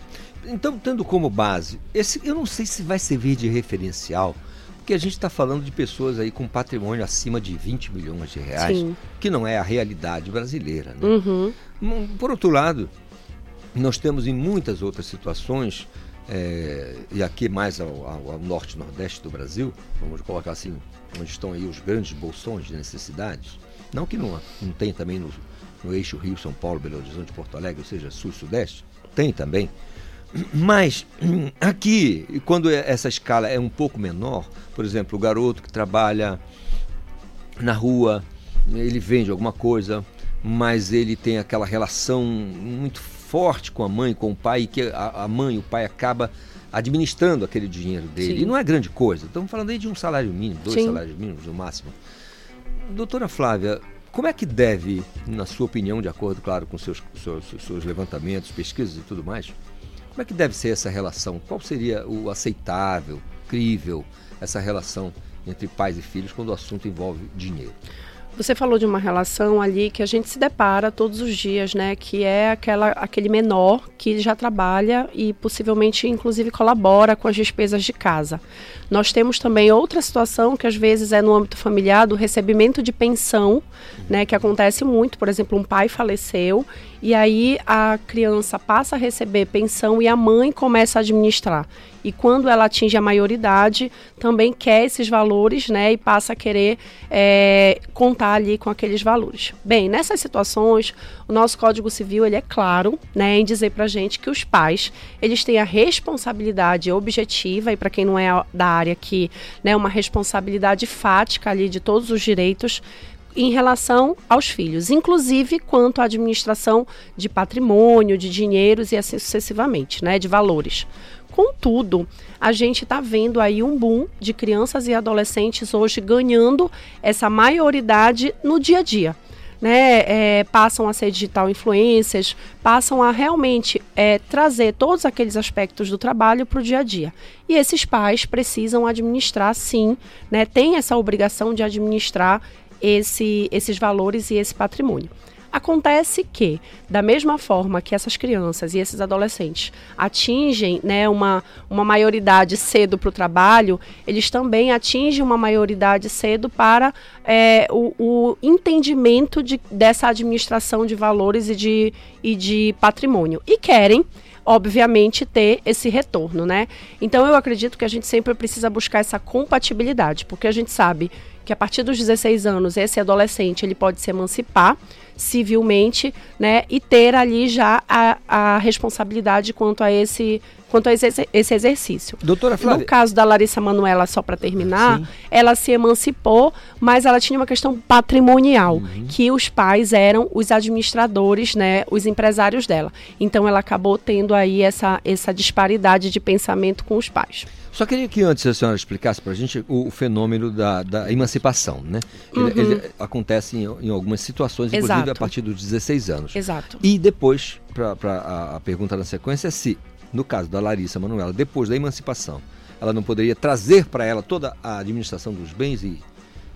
então tendo como base, esse, eu não sei se vai servir de referencial porque a gente está falando de pessoas aí com patrimônio acima de 20 milhões de reais, Sim. que não é a realidade brasileira. Né? Uhum. Hum, por outro lado, nós temos em muitas outras situações, é, e aqui mais ao, ao, ao norte nordeste do Brasil, vamos colocar assim, onde estão aí os grandes bolsões de necessidades, não que não, não tem também no, no eixo Rio, São Paulo, Belo Horizonte, Porto Alegre, ou seja, sul e sudeste, tem também, mas aqui, quando é, essa escala é um pouco menor, por exemplo, o garoto que trabalha na rua, ele vende alguma coisa, mas ele tem aquela relação muito forte com a mãe, com o pai, que a, a mãe e o pai acaba administrando aquele dinheiro dele. Sim. E não é grande coisa. Estamos falando aí de um salário mínimo, dois Sim. salários mínimos no máximo. Doutora Flávia, como é que deve, na sua opinião, de acordo, claro, com seus, seus, seus levantamentos, pesquisas e tudo mais, como é que deve ser essa relação? Qual seria o aceitável, crível, essa relação entre pais e filhos quando o assunto envolve dinheiro? Você falou de uma relação ali que a gente se depara todos os dias, né? Que é aquela, aquele menor que já trabalha e possivelmente, inclusive, colabora com as despesas de casa. Nós temos também outra situação que às vezes é no âmbito familiar do recebimento de pensão, né? Que acontece muito. Por exemplo, um pai faleceu e aí a criança passa a receber pensão e a mãe começa a administrar e quando ela atinge a maioridade, também quer esses valores, né, e passa a querer é, contar ali com aqueles valores. Bem, nessas situações, o nosso Código Civil ele é claro, né, em dizer para gente que os pais eles têm a responsabilidade objetiva e para quem não é da área aqui, né, uma responsabilidade fática ali de todos os direitos em relação aos filhos, inclusive quanto à administração de patrimônio, de dinheiros e assim sucessivamente, né, de valores. Contudo, a gente está vendo aí um boom de crianças e adolescentes hoje ganhando essa maioridade no dia a dia. né, é, passam a ser digital influencers, passam a realmente é, trazer todos aqueles aspectos do trabalho para o dia a dia. E esses pais precisam administrar, sim, né, tem essa obrigação de administrar esse, esses valores e esse patrimônio. Acontece que, da mesma forma que essas crianças e esses adolescentes atingem né, uma, uma maioridade cedo para o trabalho, eles também atingem uma maioridade cedo para é, o, o, entendimento de, dessa administração de valores e de, e de patrimônio. E querem obviamente ter esse retorno, né? Então eu acredito que a gente sempre precisa buscar essa compatibilidade, porque a gente sabe que a partir dos 16 anos esse adolescente ele pode se emancipar civilmente, né, e ter ali já a, a responsabilidade quanto a esse quanto a esse, esse exercício. Doutora Flávia. No caso da Larissa Manuela, só para terminar, Sim. ela se emancipou, mas ela tinha uma questão patrimonial, uhum. que os pais eram os administradores, né, os empresários dela. Então ela acabou tendo aí essa, essa disparidade de pensamento com os pais. Só queria que antes a senhora explicasse para a gente o, o, fenômeno da, da emancipação, né? Ele, uhum. ele acontece em, em, algumas situações, inclusive Exato. a partir dos 16 anos. Exato. E depois, para a, a pergunta na sequência, é se, no caso da Larissa Manuela, depois da emancipação, ela não poderia trazer para ela toda a administração dos bens e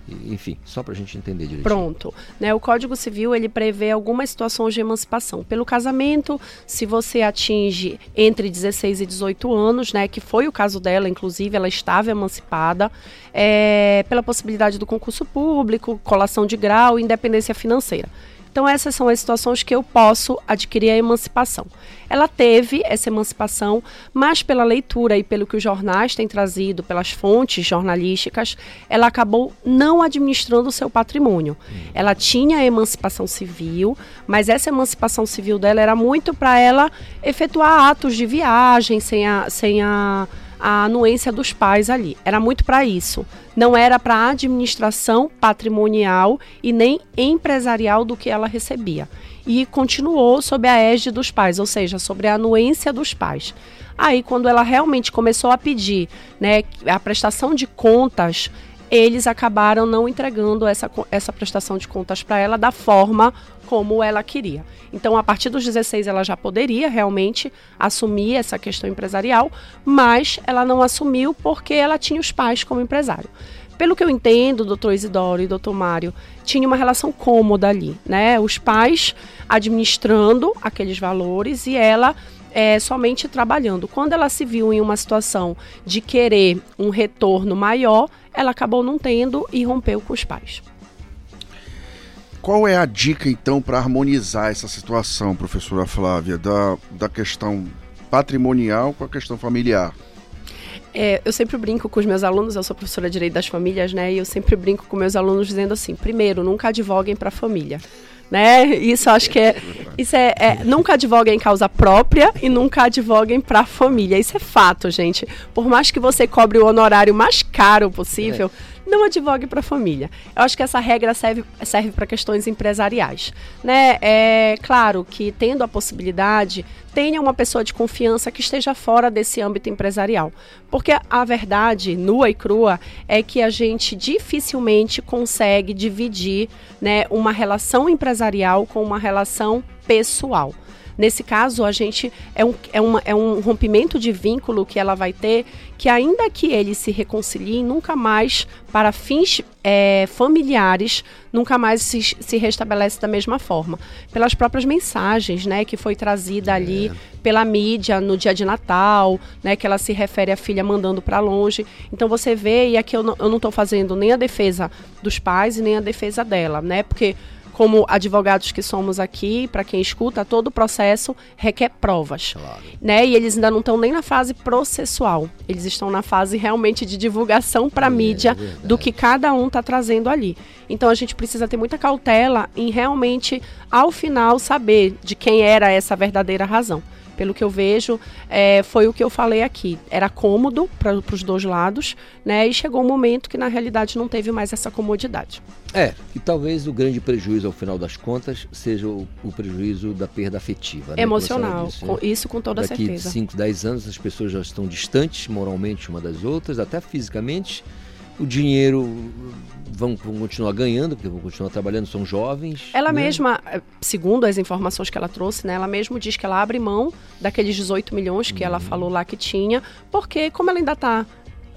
enfim, só para a gente entender direito. Pronto. Né, o Código Civil ele prevê algumas situações de emancipação. Pelo casamento, se você atinge entre 16 e 18 anos, né, que foi o caso dela, inclusive, ela estava emancipada, é, pela possibilidade do concurso público, colação de grau, independência financeira. Então, essas são as situações que eu posso adquirir a emancipação. Ela teve essa emancipação, mas pela leitura e pelo que os jornais têm trazido, pelas fontes jornalísticas, ela acabou não administrando o seu patrimônio. Ela tinha a emancipação civil, mas essa emancipação civil dela era muito para ela efetuar atos de viagem sem a. Sem a a anuência dos pais ali. Era muito para isso. Não era para administração patrimonial e nem empresarial do que ela recebia. E continuou sob a égide dos pais, ou seja, sobre a anuência dos pais. Aí, quando ela realmente começou a pedir né, a prestação de contas, eles acabaram não entregando essa, essa prestação de contas para ela da forma como ela queria. Então, a partir dos 16, ela já poderia realmente assumir essa questão empresarial, mas ela não assumiu porque ela tinha os pais como empresário. Pelo que eu entendo, doutor Isidoro e doutor Mário, tinha uma relação cômoda ali, né? Os pais administrando aqueles valores e ela é, somente trabalhando. Quando ela se viu em uma situação de querer um retorno maior, ela acabou não tendo e rompeu com os pais. Qual é a dica, então, para harmonizar essa situação, professora Flávia, da, da questão patrimonial com a questão familiar? É, eu sempre brinco com os meus alunos, eu sou professora de Direito das Famílias, né? E eu sempre brinco com meus alunos dizendo assim: primeiro, nunca advoguem para a família. Né? Isso acho que é. Isso é, é, Nunca advoguem em causa própria e nunca advoguem para a família. Isso é fato, gente. Por mais que você cobre o honorário mais caro possível. É não advogue para a família. Eu acho que essa regra serve, serve para questões empresariais. Né? É claro que, tendo a possibilidade, tenha uma pessoa de confiança que esteja fora desse âmbito empresarial. Porque a verdade, nua e crua, é que a gente dificilmente consegue dividir né, uma relação empresarial com uma relação pessoal. Nesse caso, a gente é um, é, uma, é um rompimento de vínculo que ela vai ter, que ainda que eles se reconciliem, nunca mais, para fins é, familiares, nunca mais se, se restabelece da mesma forma. Pelas próprias mensagens, né, que foi trazida ali é. pela mídia no dia de Natal, né, que ela se refere à filha mandando para longe. Então você vê, e aqui eu não estou fazendo nem a defesa dos pais e nem a defesa dela, né, porque como advogados que somos aqui, para quem escuta, todo o processo requer provas. Claro. Né? E eles ainda não estão nem na fase processual. Eles estão na fase realmente de divulgação para a é, mídia do que cada um está trazendo ali. Então a gente precisa ter muita cautela em realmente, ao final, saber de quem era essa verdadeira razão pelo que eu vejo, é, foi o que eu falei aqui. Era cômodo para os dois lados, né? E chegou um momento que na realidade não teve mais essa comodidade. É, e talvez o grande prejuízo ao final das contas seja o, o prejuízo da perda afetiva. Né, Emocional, disse, com, isso com toda Daqui certeza. Daqui 5, 10 anos as pessoas já estão distantes moralmente uma das outras, até fisicamente o dinheiro vão, vão continuar ganhando, porque vão continuar trabalhando, são jovens. Ela né? mesma, eh, segundo as informações que ela trouxe, né, ela mesma diz que ela abre mão daqueles 18 milhões que Uhum. ela falou lá que tinha, porque como ela ainda está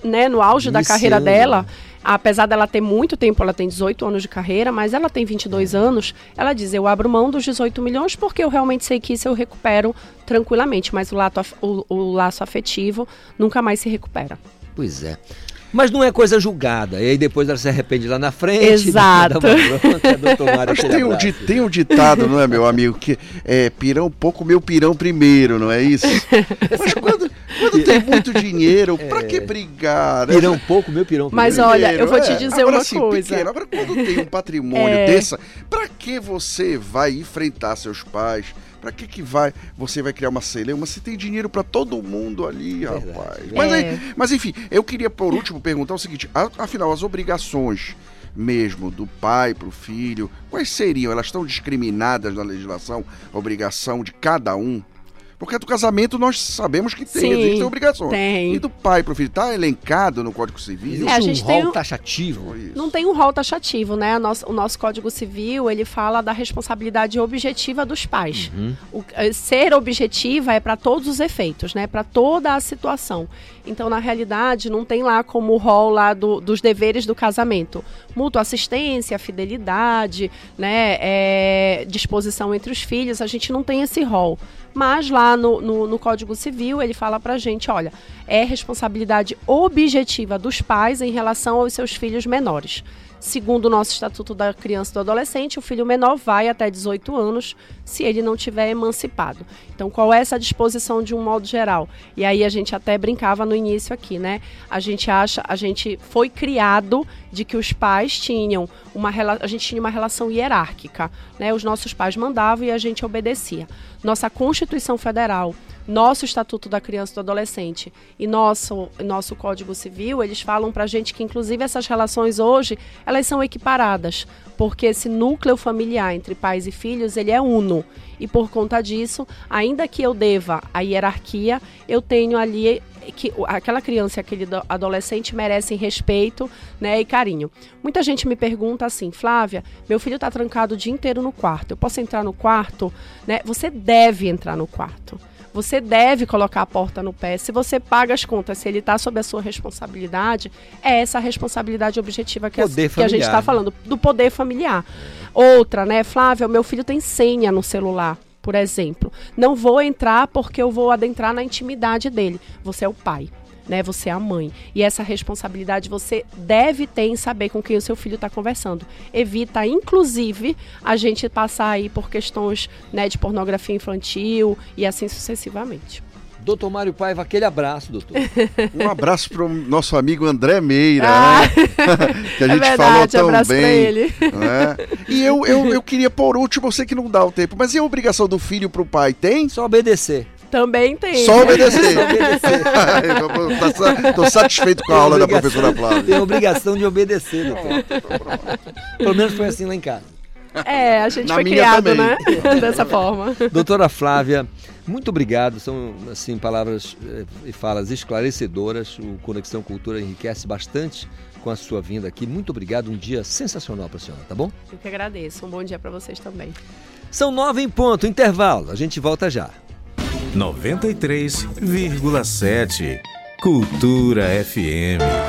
né, no auge da Iniciando. carreira dela, apesar dela ter muito tempo, ela tem 18 anos de carreira, mas ela tem 22 anos, ela diz, eu abro mão dos 18 milhões porque eu realmente sei que isso eu recupero tranquilamente, mas o, lato o- o laço afetivo nunca mais se recupera. Pois é. Mas não é coisa julgada. E aí depois ela se arrepende lá na frente. Exato. dá uma bronca, Mário, Mas tem um, tem um ditado, não é, meu amigo, que é pirão pouco, meu pirão primeiro, não é isso? Mas quando, quando tem muito dinheiro, pra que brigar? né? Pirão pouco, meu pirão Mas primeiro. olha, eu vou te é. dizer Agora, uma assim, coisa. Pequeno, agora, quando tem um patrimônio É. dessa, pra que você vai enfrentar seus pais? Pra que que vai, você vai criar uma celeuma se tem dinheiro pra todo mundo ali, rapaz? Mas, É. aí, mas enfim, eu queria por último perguntar o seguinte, afinal, as obrigações mesmo do pai pro filho, quais seriam? Elas estão discriminadas na legislação, a obrigação de cada um? Porque do casamento nós sabemos que tem, Sim, existem obrigações. tem. E do pai pro filho, tá elencado no Código Civil? É, a gente tem um- taxativo. Não tem um rol taxativo, né? Nosso- o nosso Código Civil, ele fala da responsabilidade objetiva dos pais. Uhum. O- eh, ser objetiva é para todos os efeitos, né? Para toda a situação. Então, na realidade, não tem lá como o rol lá do- dos deveres do casamento. Mútua assistência, fidelidade, né? eh, disposição entre os filhos, a gente não tem esse rol. Mas lá no, no, no Código Civil, ele fala pra gente, olha, é responsabilidade objetiva dos pais em relação aos seus filhos menores. Segundo o nosso Estatuto da Criança e do Adolescente, o filho menor vai até 18 anos se ele não tiver emancipado. Então, qual é essa disposição de um modo geral? E aí a gente até brincava no início aqui, né? A gente acha, a gente foi criado de que os pais tinham uma a gente tinha uma relação hierárquica, né? Os nossos pais mandavam e a gente obedecia. Nossa Constituição Federal, nosso Estatuto da Criança e do Adolescente e nosso, nosso Código Civil, eles falam pra gente que, inclusive, essas relações hoje, elas são equiparadas, porque esse núcleo familiar entre pais e filhos, ele é uno. E por conta disso, ainda que eu deva a hierarquia, eu tenho ali que aquela criança e aquele do- adolescente merecem respeito né, e carinho. Muita gente me pergunta assim, Flávia, meu filho está trancado o dia inteiro no quarto, eu posso entrar no quarto? Né? Você deve entrar no quarto. Você deve colocar a porta no pé. Se você paga as contas, se ele está sob a sua responsabilidade, é essa a responsabilidade objetiva que, a- que a gente está falando, do poder familiar. Outra, né, Flávia, meu filho tem senha no celular, por exemplo. Não vou entrar porque eu vou adentrar na intimidade dele. Você é o pai. Né, você é a mãe. E essa responsabilidade você deve ter em saber com quem o seu filho está conversando. Evita, inclusive, a gente passar aí por questões né, de pornografia infantil e assim sucessivamente. Doutor Mário Paiva, aquele abraço, doutor. Um abraço para o nosso amigo André Meira, Ah, né? que a é gente verdade, falou tão bem. ele. né? E eu, eu, eu queria, por último, eu sei que não dá o tempo, mas e a obrigação do filho pro pai? Tem? Só obedecer. Também tem. Só obedecer. Só obedecer. Tô- tá satisfeito com a aula da professora Flávia. Tem a obrigação de obedecer, doutor. Pelo menos foi assim lá em casa. É, a gente Na foi criado, também. né? Dessa forma. Doutora Flávia, muito obrigado. São, assim, palavras eh, e falas esclarecedoras. O Conexão Cultura enriquece bastante com a sua vinda aqui. Muito obrigado. Um dia sensacional para a senhora, tá bom? Eu que agradeço. Um bom dia para vocês também. São nove em ponto, intervalo. A gente volta já. 93,7 Cultura FM.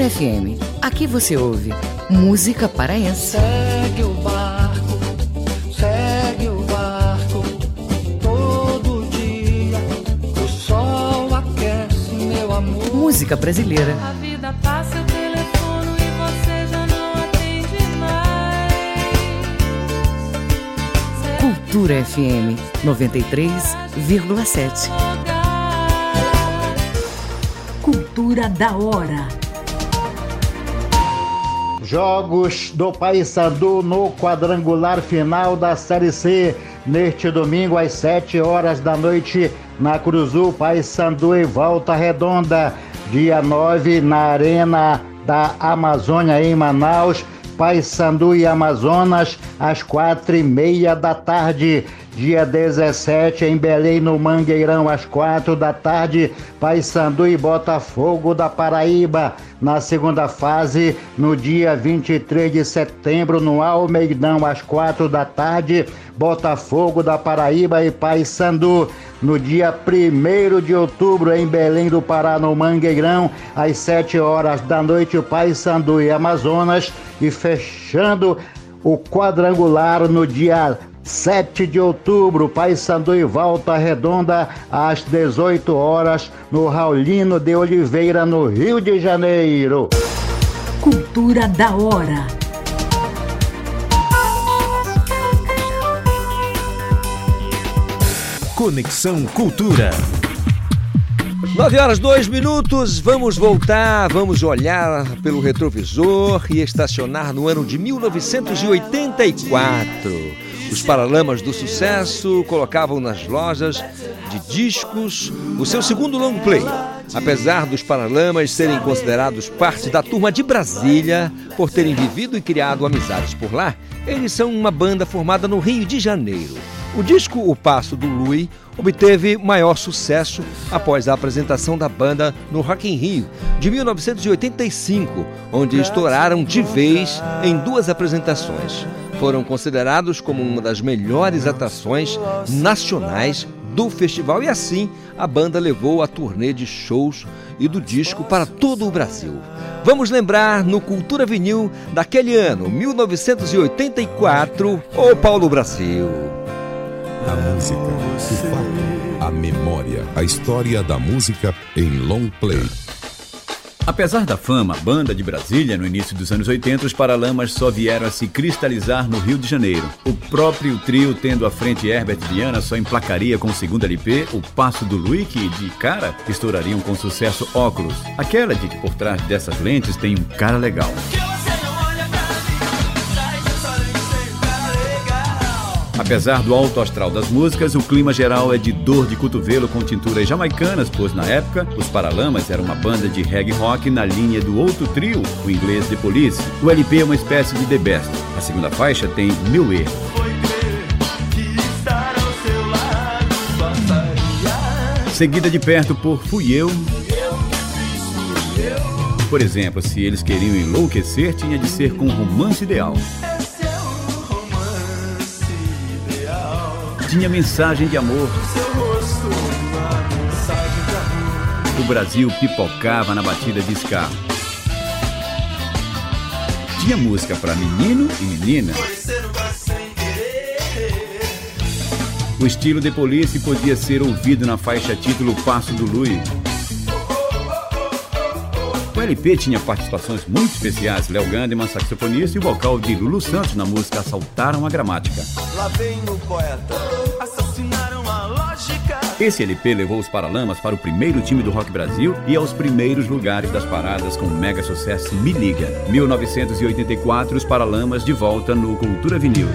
Cultura FM. Aqui você ouve música paraense. Segue o barco, segue o barco. Todo dia o sol aquece meu amor. Música brasileira. A vida passa, eu telefono e você já não atende mais. Cultura Cultura FM 93,7. Cultura da hora. Jogos do Paysandu no quadrangular final da Série C. Neste domingo, às 7 horas da noite, na Cruzul, Paysandu e Volta Redonda. Dia 9, na Arena da Amazônia, em Manaus. Paysandu e Amazonas, às quatro e meia da tarde. Dia 17, em Belém, no Mangueirão, às quatro da tarde, Paysandu e Botafogo da Paraíba. Na segunda fase, no dia 23 de setembro, no Almeidão, às quatro da tarde, Botafogo da Paraíba e Paysandu. No dia 1 de outubro, em Belém do Pará, no Mangueirão, às 7 horas da noite, o Paysandu e Amazonas. E fechando o quadrangular no dia 7 de outubro, Paysandu e Volta Redonda, às 18 horas, no Raulino de Oliveira, no Rio de Janeiro. Cultura da hora. Conexão Cultura. 9 horas 2 minutos, vamos voltar, vamos olhar pelo retrovisor e estacionar no ano de 1984. Os Paralamas do Sucesso colocavam nas lojas de discos o seu segundo long play. Apesar dos Paralamas serem considerados parte da turma de Brasília, por terem vivido e criado amizades por lá, eles são uma banda formada no Rio de Janeiro. O disco O Passo do Lui obteve maior sucesso após a apresentação da banda no Rock in Rio de 1985, onde estouraram de vez em duas apresentações. Foram considerados como uma das melhores atrações nacionais do festival e assim a banda levou a turnê de shows e do disco para todo o Brasil. Vamos lembrar no Cultura Vinil daquele ano, 1984, o Paulo Brasil. A música, o fato, a memória, a história da música em long play. Apesar da fama, banda de Brasília, no início dos anos 80, os Paralamas só vieram a se cristalizar no Rio de Janeiro. O próprio trio, tendo à frente Herbert Viana, só emplacaria com o segundo LP o Passo do Luiz, que de cara estourariam com sucesso óculos. Aquela de que por trás dessas lentes tem um cara legal. Apesar do alto astral das músicas, o clima geral é de dor de cotovelo com tinturas jamaicanas, pois na época, os Paralamas eram uma banda de reggae rock na linha do outro trio, o inglês The Police. O LP é uma espécie de The Best. A segunda faixa tem Mil Erros. Seguida de perto por Fui Eu. Por exemplo, se eles queriam enlouquecer, tinha de ser com romance ideal. Tinha mensagem de amor. O Brasil pipocava na batida de ska. Tinha música para menino e menina. O estilo de Police podia ser ouvido na faixa título Passo do Lui. O LP tinha participações muito especiais, Léo Gandeman, saxofonista, e o vocal de Lulu Santos na música Assaltaram a Gramática. Lá vem o poeta. Esse LP levou os Paralamas para o primeiro time do Rock Brasil e aos primeiros lugares das paradas com o mega sucesso Me Liga. 1984, os Paralamas de volta no Cultura Vinil.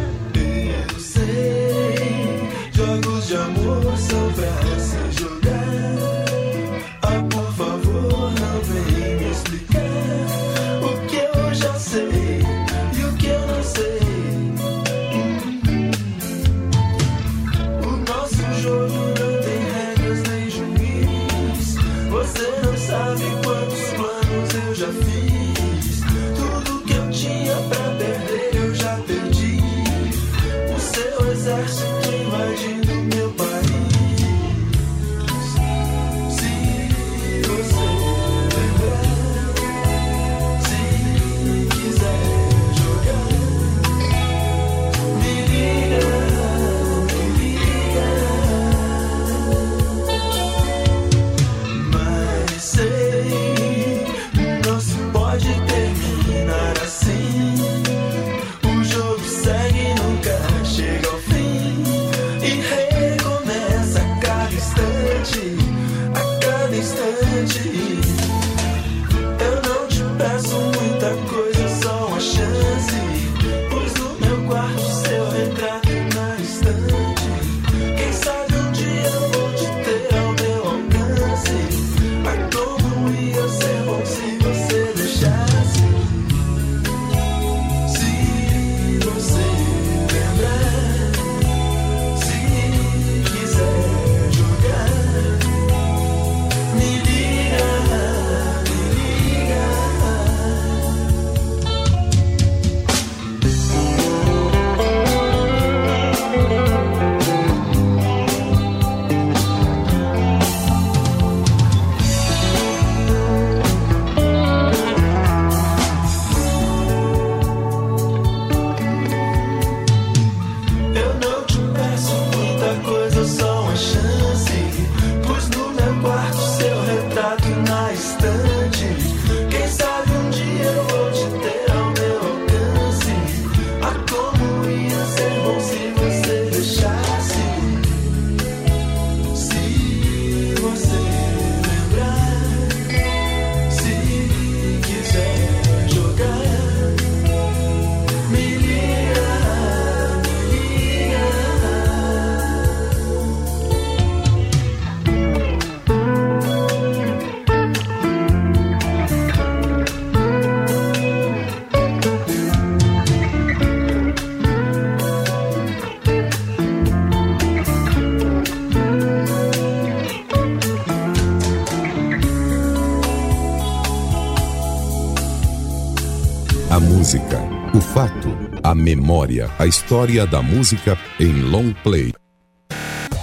Memória, a história da música em long play.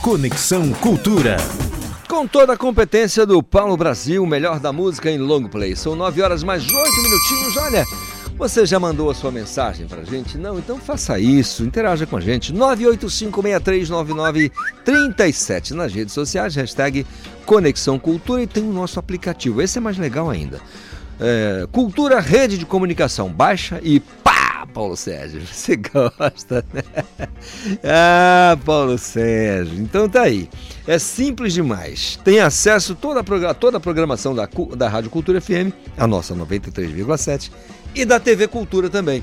Conexão Cultura. Com toda a competência do Paulo Brasil, o melhor da música em long play. São 9 horas mais 8 minutinhos. Olha, você já mandou a sua mensagem pra gente? Não? Então faça isso, interaja com a gente. 985639937 nas redes sociais, hashtag Conexão Cultura e tem o nosso aplicativo. Esse é mais legal ainda. É, Cultura Rede de Comunicação. Baixa e pá, Paulo Sérgio. Você gosta, né? Ah, Paulo Sérgio. Então tá aí. É simples demais. Tem acesso a toda a, toda a programação da, da Rádio Cultura FM, a nossa 93,7, e da TV Cultura também.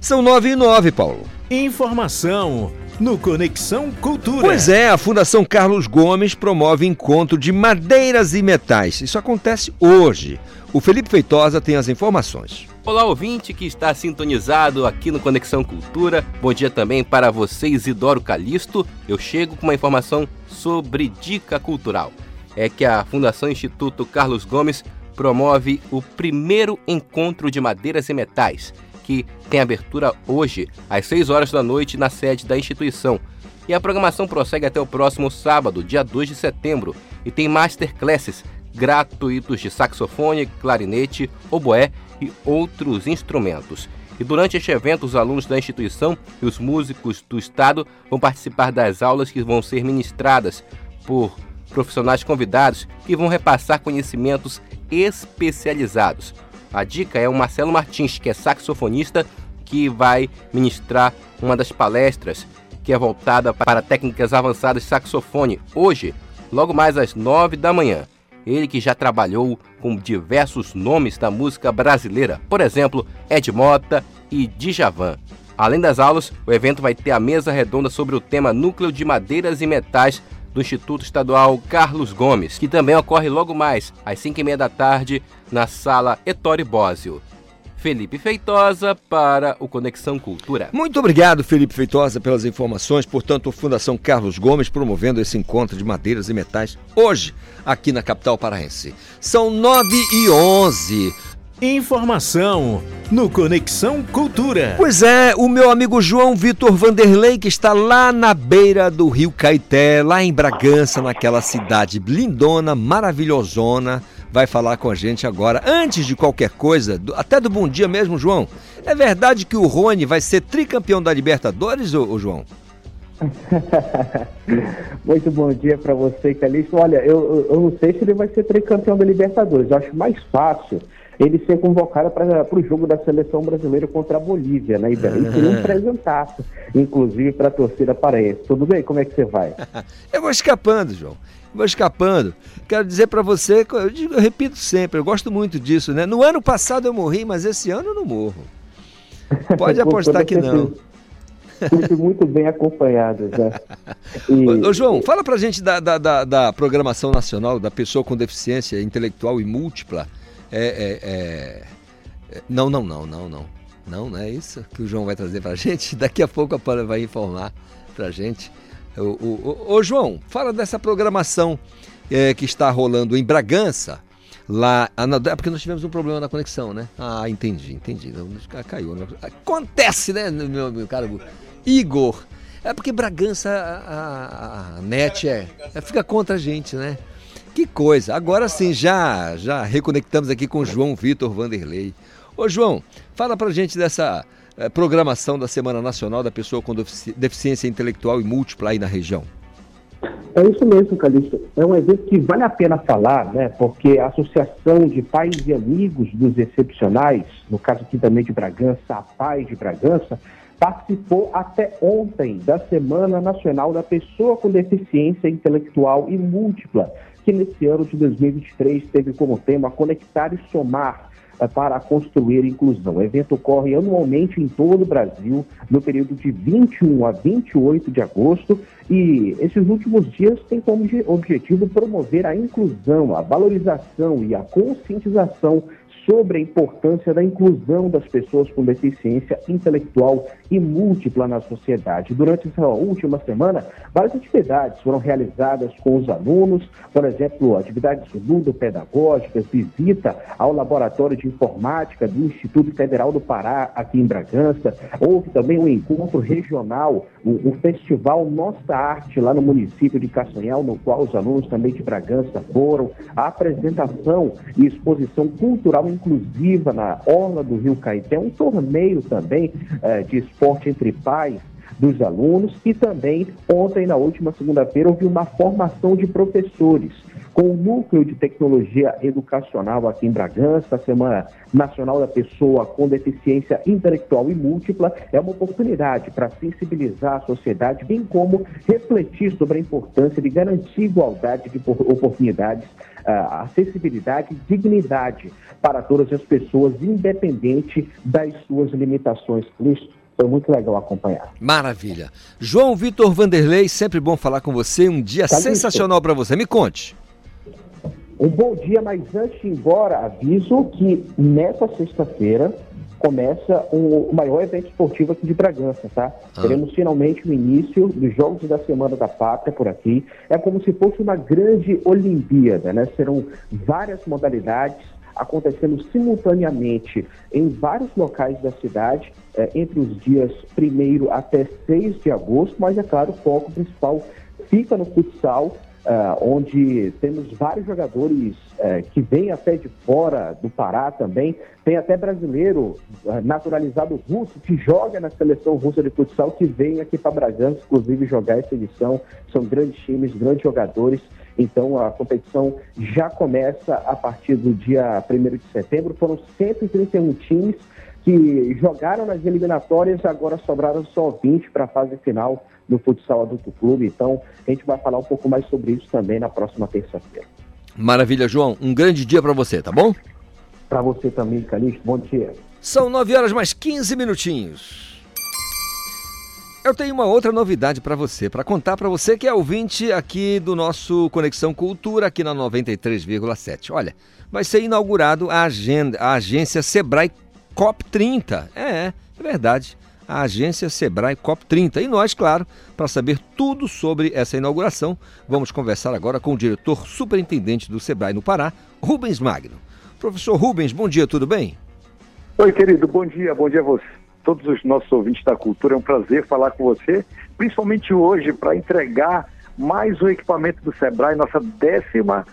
São 9 e 9, Paulo. Informação no Conexão Cultura. Pois é, a Fundação Carlos Gomes promove encontro de madeiras e metais. Isso acontece hoje. O Felipe Feitosa tem as informações. Olá, ouvinte que está sintonizado aqui no Conexão Cultura. Bom dia também para você, Isidoro Calixto. Eu chego com uma informação sobre dica cultural. É que a Fundação Instituto Carlos Gomes promove o primeiro encontro de madeiras e metais, que tem abertura hoje, às 6 horas da noite, na sede da instituição. E a programação prossegue até o próximo sábado, dia 2 de setembro, e tem masterclasses gratuitos de saxofone, clarinete, oboé e outros instrumentos. E durante este evento, os alunos da instituição e os músicos do estado vão participar das aulas que vão ser ministradas por profissionais convidados que vão repassar conhecimentos especializados. A dica é o Marcelo Martins, que é saxofonista, que vai ministrar uma das palestras que é voltada para técnicas avançadas de saxofone, hoje, logo mais às nove da manhã. Ele que já trabalhou com diversos nomes da música brasileira, por exemplo, Ed Mota e Djavan. Além das aulas, o evento vai ter a mesa redonda sobre o tema Núcleo de Madeiras e Metais do Instituto Estadual Carlos Gomes, que também ocorre logo mais, às 5 e meia da tarde, na sala Ettore Bósio. Felipe Feitosa para o Conexão Cultura. Muito obrigado, Felipe Feitosa, pelas informações. Portanto, a Fundação Carlos Gomes promovendo esse encontro de madeiras e metais hoje, aqui na capital paraense. São 9 e 11. Informação no Conexão Cultura. Pois é, o meu amigo João Vitor Vanderlei, que está lá na beira do Rio Caeté, lá em Bragança, naquela cidade lindona, maravilhosona, vai falar com a gente agora. Antes de qualquer coisa, até do bom dia mesmo, João. É verdade que o Rony vai ser tricampeão da Libertadores, ô, ô João? Muito bom dia para você, Calixto. Olha, eu, eu, não sei se ele vai ser tricampeão da Libertadores. Eu acho mais fácil ele ser convocado para o jogo da seleção brasileira contra a Bolívia, né? E daí seria um presentaço, inclusive para a torcida paraense. Tudo bem? Como é que você vai? Eu vou escapando, João. Vou escapando. Quero dizer para você, eu, digo- eu repito sempre, eu gosto muito disso, né? No ano passado eu morri, mas esse ano eu não morro. Pode apostar que não. Sempre muito bem acompanhado, já. Ô, ô, João, fala pra gente da, da, da- da programação nacional da pessoa com deficiência intelectual e múltipla. É, é, é- é- Não, não, não, não, não. Não, não é isso que o João vai trazer pra gente. Daqui a pouco a Paula vai informar pra gente. Ô, João, fala dessa programação é, que está rolando em Bragança. Lá, ah, é porque nós tivemos um problema na conexão, né? Ah, entendi, entendi. Não, Caiu. né? Acontece, né, meu, meu caro Igor? É porque Bragança, a, a- a net é, é- fica contra a gente, né? Que coisa. Agora sim, já, já reconectamos aqui com o João Vitor Vanderlei. Ô, João, fala pra gente dessa eh, programação da Semana Nacional da Pessoa com Defici- Deficiência Intelectual e Múltipla aí na região. É isso mesmo, Calixto. É um evento que vale a pena falar, né? Porque a Associação de Pais e Amigos dos Excepcionais, no caso aqui também de Bragança, a Paz de Bragança, participou até ontem da Semana Nacional da Pessoa com Deficiência Intelectual e Múltipla, que nesse ano de 2023 teve como tema Conectar e Somar para construir inclusão. O evento ocorre anualmente em todo o Brasil, no período de 21 a 28 de agosto, e esses últimos dias têm como obje- objetivo promover a inclusão, a valorização e a conscientização sobre a importância da inclusão das pessoas com deficiência intelectual e múltipla na sociedade. Durante essa última semana, várias atividades foram realizadas com os alunos, por exemplo, atividades ludopedagógicas, visita ao Laboratório de Informática do Instituto Federal do Pará, aqui em Bragança. Houve também um encontro regional, o, Festival Nossa Arte, lá no município de Castanhal, no qual os alunos também de Bragança foram. A apresentação e exposição cultural inclusiva na Orla do Rio Caeté, um torneio também eh, de esporte entre pais dos alunos e também ontem, na última segunda-feira, houve uma formação de professores com o Núcleo de Tecnologia Educacional aqui em Bragança, a Semana Nacional da Pessoa com Deficiência Intelectual e Múltipla, é uma oportunidade para sensibilizar a sociedade, bem como refletir sobre a importância de garantir igualdade de por- oportunidades, acessibilidade e dignidade para todas as pessoas, independente das suas limitações. Isso foi muito legal acompanhar. Maravilha. João Vitor Vanderlei, sempre bom falar com você. Um dia Calixto. sensacional para você. Me conte. Um bom dia, mas antes de ir embora, aviso que nessa sexta-feira começa o, maior evento esportivo aqui de Bragança, tá? Ah. Teremos finalmente o início dos Jogos da Semana da Pátria por aqui. É como se fosse uma grande Olimpíada, né? Serão várias modalidades acontecendo simultaneamente em vários locais da cidade, eh, entre os dias 1 até 6 de agosto, mas é claro, o foco principal fica no futsal, onde temos vários jogadores eh, que vêm até de fora do Pará também. Tem até brasileiro ah, naturalizado russo que joga na seleção russa de futsal que vem aqui para Bragança, inclusive, jogar essa edição. São grandes times, grandes jogadores. Então a competição já começa a partir do dia 1 de setembro. Foram 131 times que jogaram nas eliminatórias, agora sobraram só 20 para a fase final do futsal adulto clube. Então a gente vai falar um pouco mais sobre isso também na próxima terça-feira. Maravilha, João. Um grande dia para você, tá bom? Para você também, Calixto, bom dia. São 9 horas mais 15 minutinhos. Eu tenho uma outra novidade para você, para contar para você que é ouvinte aqui do nosso Conexão Cultura, aqui na 93,7. Olha, vai ser inaugurado a, agenda, a agência Sebrae COP30. É, é verdade. A agência Sebrae COP30. E nós, claro, para saber tudo sobre essa inauguração, vamos conversar agora com o diretor superintendente do Sebrae no Pará, Rubens Magno. Professor Rubens, bom dia, tudo bem? Oi, querido, bom dia, bom dia a você. Todos os nossos ouvintes da cultura, é um prazer falar com você, principalmente hoje, para entregar mais um equipamento do Sebrae, nossa 14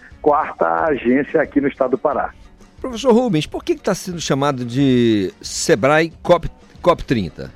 agência aqui no estado do Pará. Professor Rubens, por que está sendo chamado de Sebrae COP, COP30?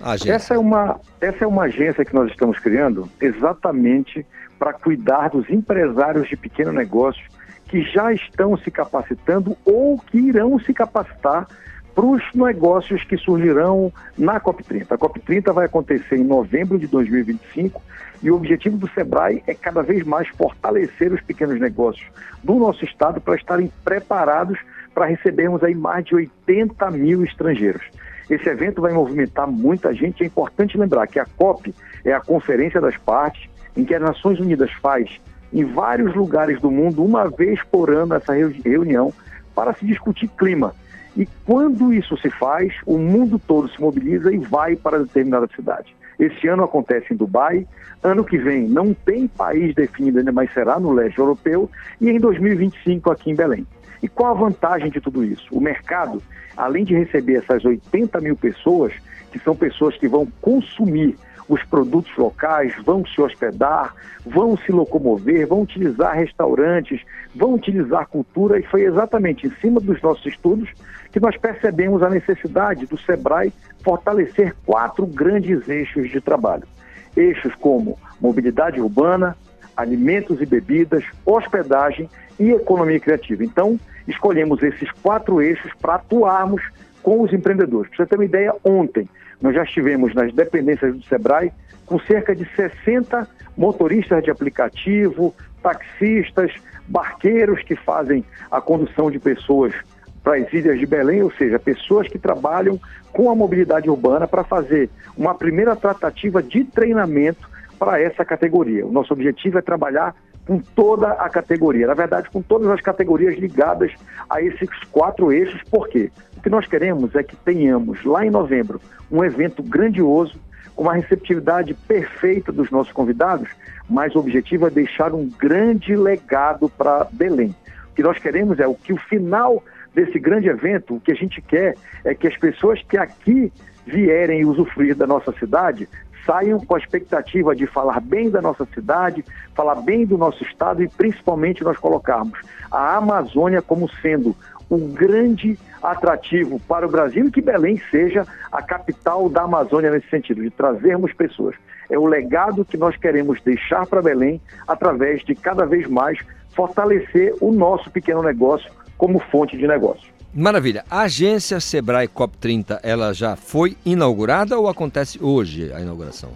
A agência. Essa é, uma, essa é uma agência que nós estamos criando exatamente para cuidar dos empresários de pequeno negócio que já estão se capacitando ou que irão se capacitar para os negócios que surgirão na COP30. A COP30 vai acontecer em novembro de 2025 e o objetivo do SEBRAE é cada vez mais fortalecer os pequenos negócios do nosso estado para estarem preparados para recebermos aí mais de 80 mil estrangeiros. Esse evento vai movimentar muita gente. É importante lembrar que a COP é a Conferência das Partes, em que as Nações Unidas faz em vários lugares do mundo, uma vez por ano, essa reu- reunião para se discutir clima. E quando isso se faz, o mundo todo se mobiliza e vai para determinada cidade. Esse ano acontece em Dubai, ano que vem não tem país definido ainda, mas será no leste europeu, e em 2025 aqui em Belém. E qual a vantagem de tudo isso? O mercado, além de receber essas 80 mil pessoas, que são pessoas que vão consumir os produtos locais, vão se hospedar, vão se locomover, vão utilizar restaurantes, vão utilizar cultura, e foi exatamente em cima dos nossos estudos que nós percebemos a necessidade do SEBRAE fortalecer quatro grandes eixos de trabalho. Eixos como mobilidade urbana, alimentos e bebidas, hospedagem e economia criativa. Então, escolhemos esses quatro eixos para atuarmos com os empreendedores. Para você ter uma ideia, ontem nós já estivemos nas dependências do SEBRAE com cerca de 60 motoristas de aplicativo, taxistas, barqueiros que fazem a condução de pessoas para as ilhas de Belém, ou seja, pessoas que trabalham com a mobilidade urbana para fazer uma primeira tratativa de treinamento para essa categoria. O nosso objetivo é trabalhar com toda a categoria, na verdade, com todas as categorias ligadas a esses quatro eixos, por quê? O que nós queremos é que tenhamos lá em novembro um evento grandioso, com uma receptividade perfeita dos nossos convidados, mas o objetivo é deixar um grande legado para Belém. O que nós queremos é o que o final desse grande evento, o que a gente quer é que as pessoas que aqui vierem usufruir da nossa cidade saiam com a expectativa de falar bem da nossa cidade, falar bem do nosso estado e principalmente nós colocarmos a Amazônia como sendo um grande atrativo para o Brasil e que Belém seja a capital da Amazônia nesse sentido, de trazermos pessoas. É o legado que nós queremos deixar para Belém através de cada vez mais fortalecer o nosso pequeno negócio como fonte de negócio. Maravilha. A agência Sebrae COP30, ela já foi inaugurada ou acontece hoje a inauguração?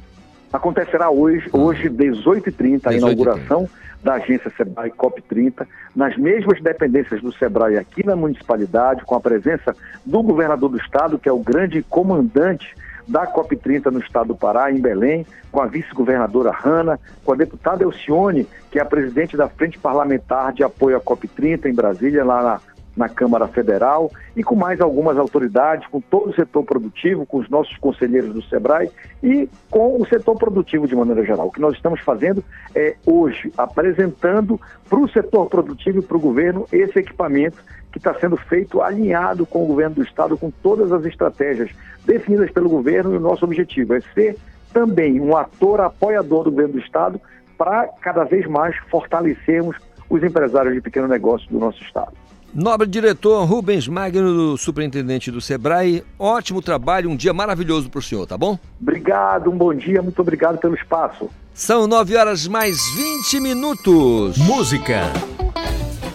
Acontecerá hoje, hoje 18h30, a 18h30. inauguração da agência Sebrae COP30, nas mesmas dependências do Sebrae aqui na municipalidade, com a presença do governador do estado, que é o grande comandante da COP30 no estado do Pará, em Belém, com a vice-governadora Hanna, com a deputada Elcione, que é a presidente da Frente Parlamentar de Apoio à COP30 em Brasília, lá na, na Câmara Federal, e com mais algumas autoridades, com todo o setor produtivo, com os nossos conselheiros do SEBRAE e com o setor produtivo de maneira geral. O que nós estamos fazendo é hoje apresentando para o setor produtivo e para o governo esse equipamento que está sendo feito alinhado com o governo do Estado, com todas as estratégias definidas pelo governo, e o nosso objetivo é ser também um ator apoiador do governo do Estado para cada vez mais fortalecermos os empresários de pequeno negócio do nosso Estado. Nobre diretor Rubens Magno, superintendente do Sebrae, ótimo trabalho, um dia maravilhoso para o senhor, tá bom? Obrigado, um bom dia, muito obrigado pelo espaço. São 9 horas mais 20 minutos. Música,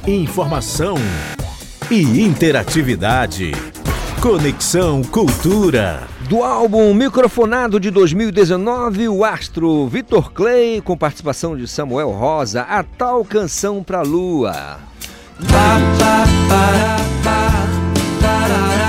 informação e interatividade. Conexão Cultura. Do álbum Microfonado de 2019, o astro Vitor Clay, com participação de Samuel Rosa, a tal canção pra lua. Ba, ba, ba, da, ba, da, da, da.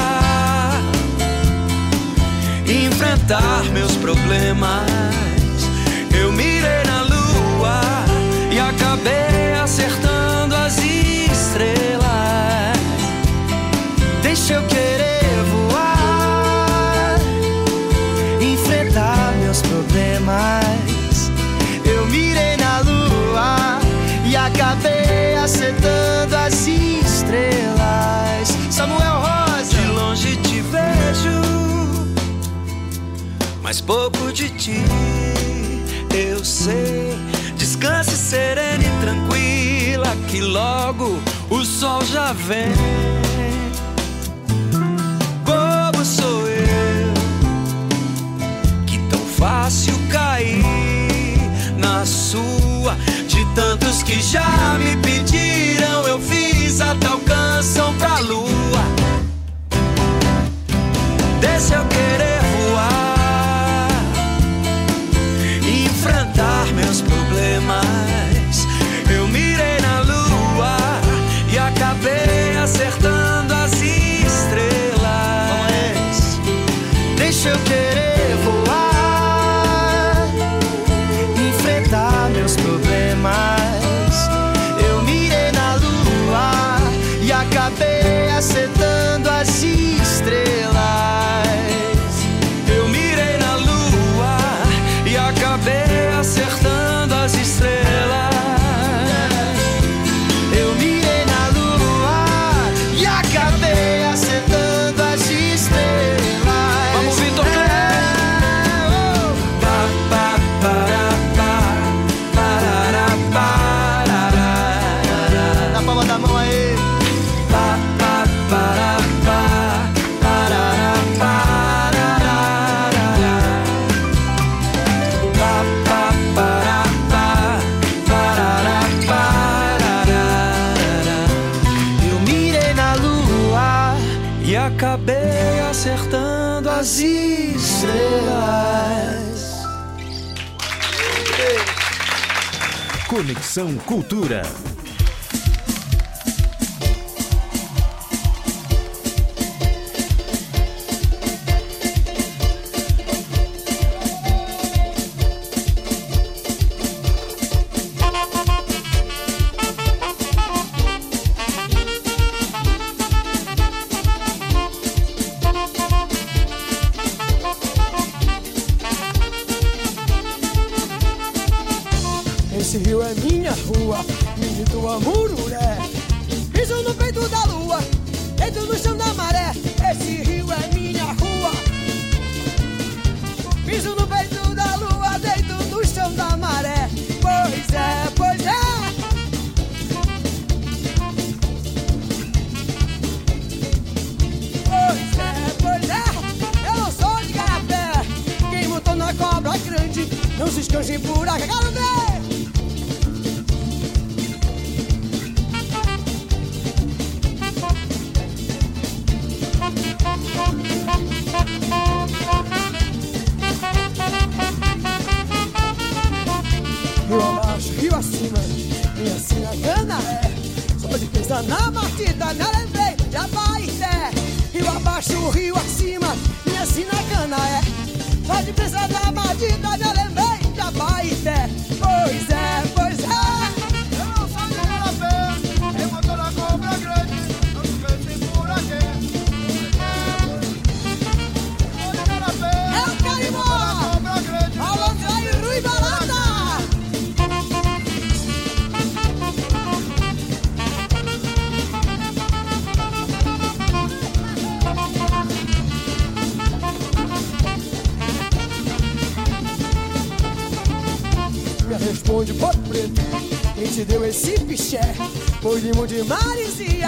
meus problemas. Eu mirei na lua e acabei. mas pouco de ti eu sei. Descanse serena e tranquila, que logo o sol já vem. Bobo sou eu, que tão fácil cair na sua. De tantos que já me pediram, eu fiz a tal canção pra lua. Conexão Cultura. bir şey Boynumu cımarisi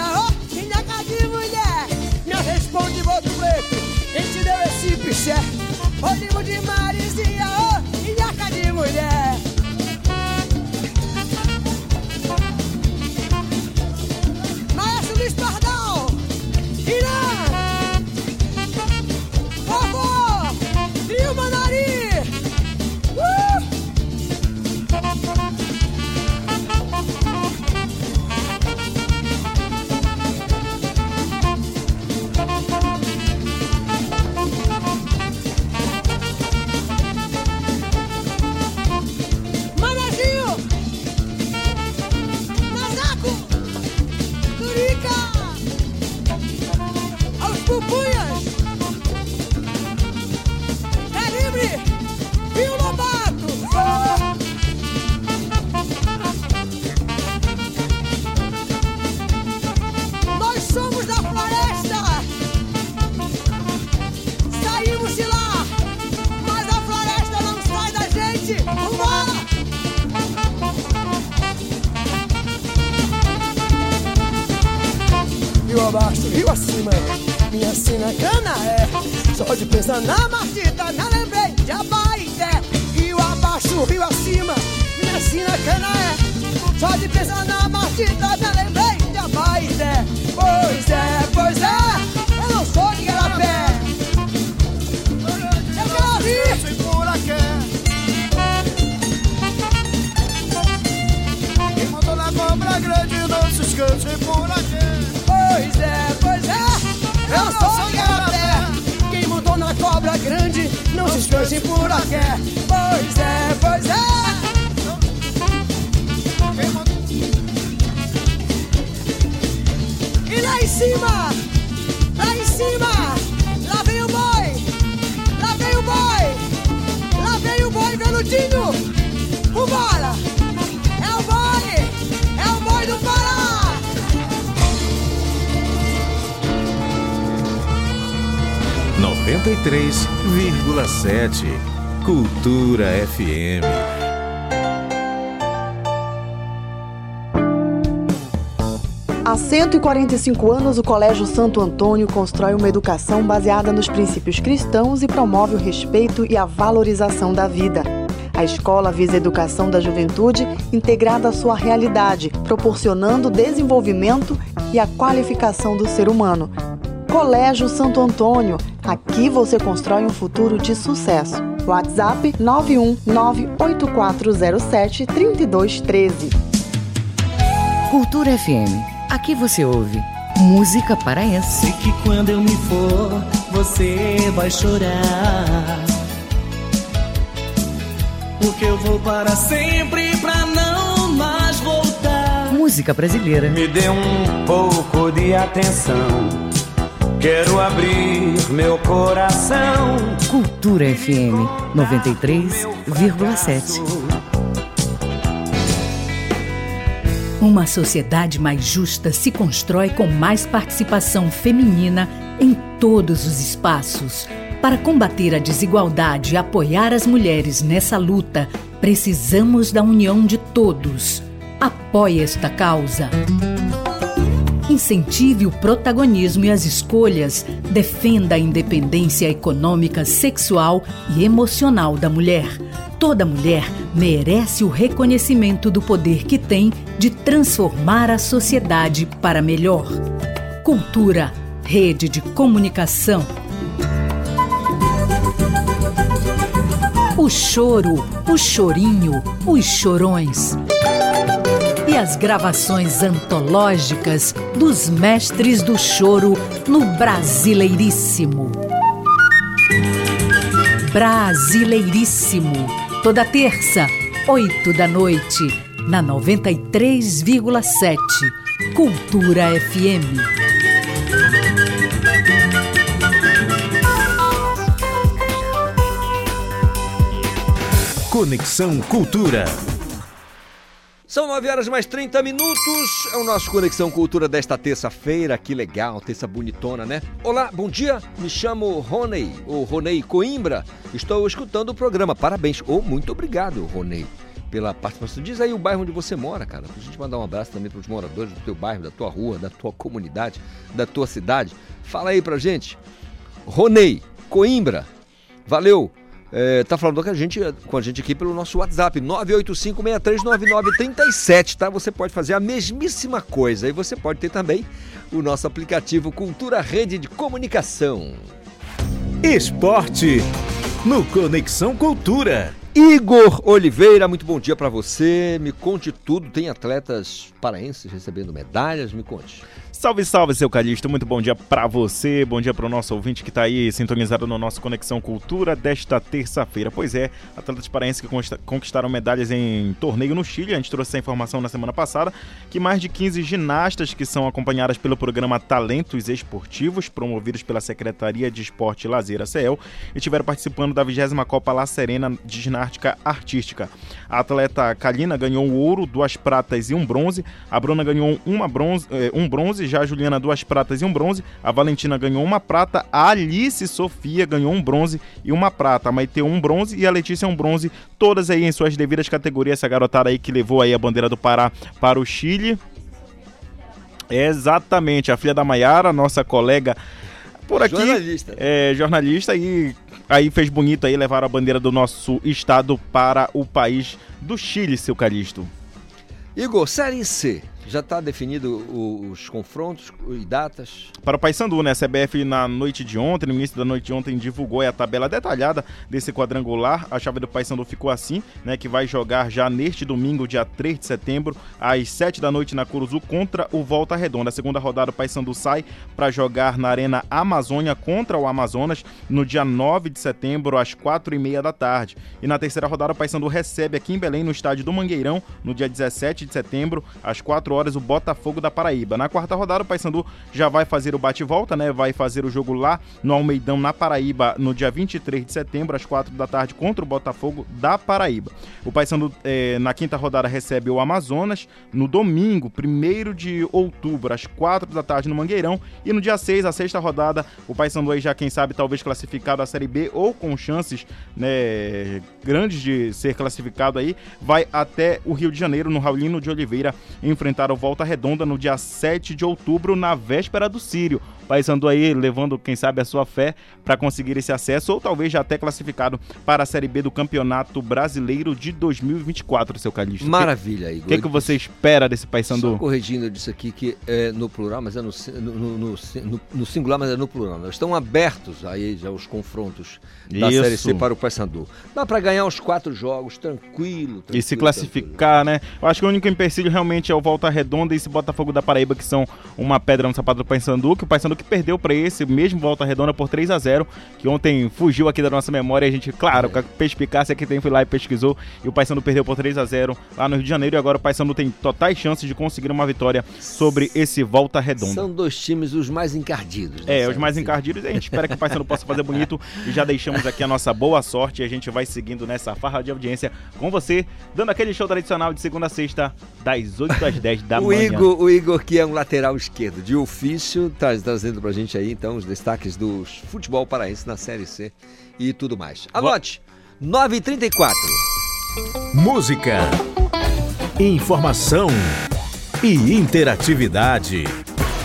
FM. Há 145 anos, o Colégio Santo Antônio constrói uma educação baseada nos princípios cristãos e promove o respeito e a valorização da vida. A escola visa a educação da juventude integrada à sua realidade, proporcionando desenvolvimento e a qualificação do ser humano. Colégio Santo Antônio, aqui você constrói um futuro de sucesso. WhatsApp 91984073213. Cultura FM. Aqui você ouve música paraense. Sei que quando eu me for, você vai chorar. Porque eu vou para sempre pra não mais voltar. Música brasileira. Me dê um pouco de atenção. Quero abrir meu coração. Cultura FM 93,7. Uma sociedade mais justa se constrói com mais participação feminina em todos os espaços. Para combater a desigualdade e apoiar as mulheres nessa luta, precisamos da união de todos. Apoie esta causa. Incentive o protagonismo e as escolhas, defenda a independência econômica, sexual e emocional da mulher. Toda mulher merece o reconhecimento do poder que tem de transformar a sociedade para melhor. Cultura, rede de comunicação. O choro, o chorinho, os chorões. E as gravações antológicas dos mestres do choro no Brasileiríssimo. Brasileiríssimo. Toda terça, oito da noite, na 93,7. Cultura FM. Conexão Cultura. São 9 horas mais 30 minutos. É o nosso Conexão Cultura desta terça-feira. Que legal, terça bonitona, né? Olá, bom dia. Me chamo Ronei, ou Ronei Coimbra. Estou escutando o programa. Parabéns. Ou muito obrigado, Ronei, pela participação. Diz aí o bairro onde você mora, cara. Pra gente mandar um abraço também para os moradores do teu bairro, da tua rua, da tua comunidade, da tua cidade. Fala aí pra gente. Ronei Coimbra. Valeu. É, tá falando com a, gente, com a gente aqui pelo nosso WhatsApp, 985639937, tá? Você pode fazer a mesmíssima coisa e você pode ter também o nosso aplicativo Cultura Rede de Comunicação. Esporte no Conexão Cultura. Igor Oliveira, muito bom dia para você. Me conte tudo. Tem atletas paraenses recebendo medalhas? Me conte. Salve, salve, seu Calixto. Muito bom dia para você. Bom dia para o nosso ouvinte que está aí sintonizado no nosso Conexão Cultura desta terça-feira. Pois é, atletas paraenses que conquistaram medalhas em torneio no Chile. A gente trouxe essa informação na semana passada que mais de 15 ginastas que são acompanhadas pelo programa Talentos Esportivos, promovidos pela Secretaria de Esporte e Lazer, a CEL, estiveram participando da 20 Copa La Serena de Ginástica Artística. A atleta Kalina ganhou o ouro, duas pratas e um bronze. A Bruna ganhou uma bronze, eh, um bronze, já a Juliana duas pratas e um bronze. A Valentina ganhou uma prata. A Alice Sofia ganhou um bronze e uma prata. A Maite um bronze e a Letícia um bronze. Todas aí em suas devidas categorias. Essa garotada aí que levou aí a bandeira do Pará para o Chile. Exatamente, a filha da Maiara, nossa colega por aqui. Jornalista. É, jornalista e aí fez bonito aí levar a bandeira do nosso estado para o país do Chile, seu Calixto. Igor, Série C. Já está definido os confrontos e datas? Para o Paysandu, né? A CBF na noite de ontem, no início da noite de ontem, divulgou a tabela detalhada desse quadrangular. A chave do Paysandu ficou assim, né? Que vai jogar já neste domingo, dia 3 de setembro, às 7 da noite na Curuzu contra o Volta Redonda. A segunda rodada, o Paysandu sai para jogar na Arena Amazônia contra o Amazonas no dia 9 de setembro, às 4 e meia da tarde. E na terceira rodada, o Paysandu recebe aqui em Belém, no estádio do Mangueirão, no dia 17 de setembro, às 4 horas, o Botafogo da Paraíba. Na quarta rodada, o Paysandu já vai fazer o bate-volta, né? Vai fazer o jogo lá no Almeidão, na Paraíba, no dia 23 de setembro, às 4 da tarde, contra o Botafogo da Paraíba. O Paysandu, eh, na quinta rodada, recebe o Amazonas no domingo, 1 de outubro, às 4 da tarde, no Mangueirão. E no dia 6, a sexta rodada, o Paysandu aí já, quem sabe, talvez classificado à Série B ou com chances né, grandes de ser classificado aí, vai até o Rio de Janeiro, no Raulino de Oliveira, enfrentar o Volta Redonda no dia 7 de outubro, na véspera do Sírio. O Paysandu aí levando, quem sabe, a sua fé para conseguir esse acesso, ou talvez já até classificado para a Série B do Campeonato Brasileiro de 2024, seu Calixto. Maravilha, O Igor. que, que você espera desse Só Paysandu? corrigindo, eu disse aqui que é no plural, mas é no, no, no- no si- no- no singular, mas é no plural. Estão abertos aí já os confrontos da Isso. Série C para o Paysandu. Dá para ganhar os quatro jogos, tranquilo. E se tranquilo, classificar, né? Eu acho que o único empecilho realmente é o Volta Redonda e esse Botafogo da Paraíba, que são uma pedra no sapato do Paysandu, que o Paysandu que perdeu para esse mesmo Volta Redonda por 3 a 0 que ontem fugiu aqui da nossa memória. A gente, claro, com a perspicácia que tem, foi lá e pesquisou. E o Paysandu perdeu por 3 a 0 lá no Rio de Janeiro. E agora o Paysandu tem totais chances de conseguir uma vitória sobre esse Volta Redonda. São dois times os mais encardidos. né, É, os mais encardidos. A gente espera que o Paysandu possa fazer bonito. E já deixamos aqui a nossa boa sorte. E a gente vai seguindo nessa farra de audiência com você, dando aquele show tradicional de segunda a sexta, das 8 às 10 da o manhã. Igor, o Igor, que é um lateral esquerdo de ofício, tá trazendo pra gente aí, então, os destaques do futebol paraense na Série C e tudo mais. Anote, 9h34. Música, informação e interatividade.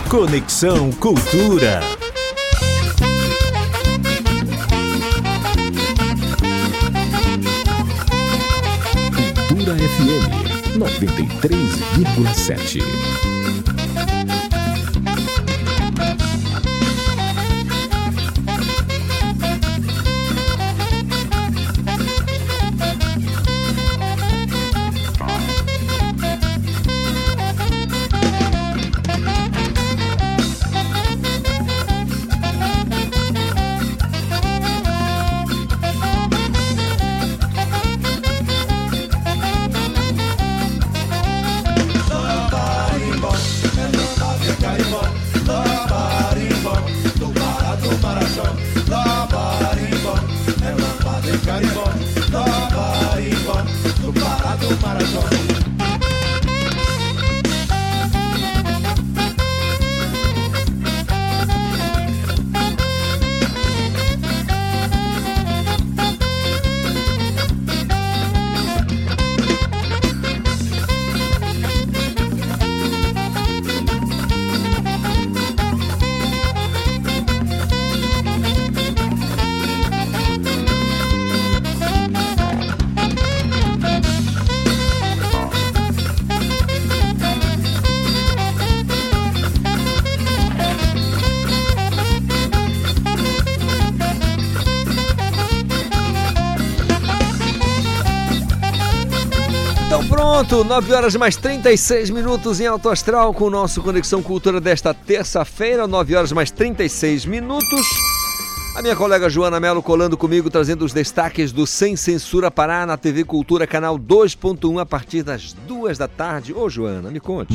Conexão Cultura. Cultura FM 93,7. Pronto, 9 horas mais 36 minutos em Alto Astral com o nosso Conexão Cultura desta terça-feira, 9 horas mais 36 minutos. A minha colega Joana Melo colando comigo, trazendo os destaques do Sem Censura Pará na TV Cultura, canal 2.1, a partir das duas da tarde. Ô Joana, me conte.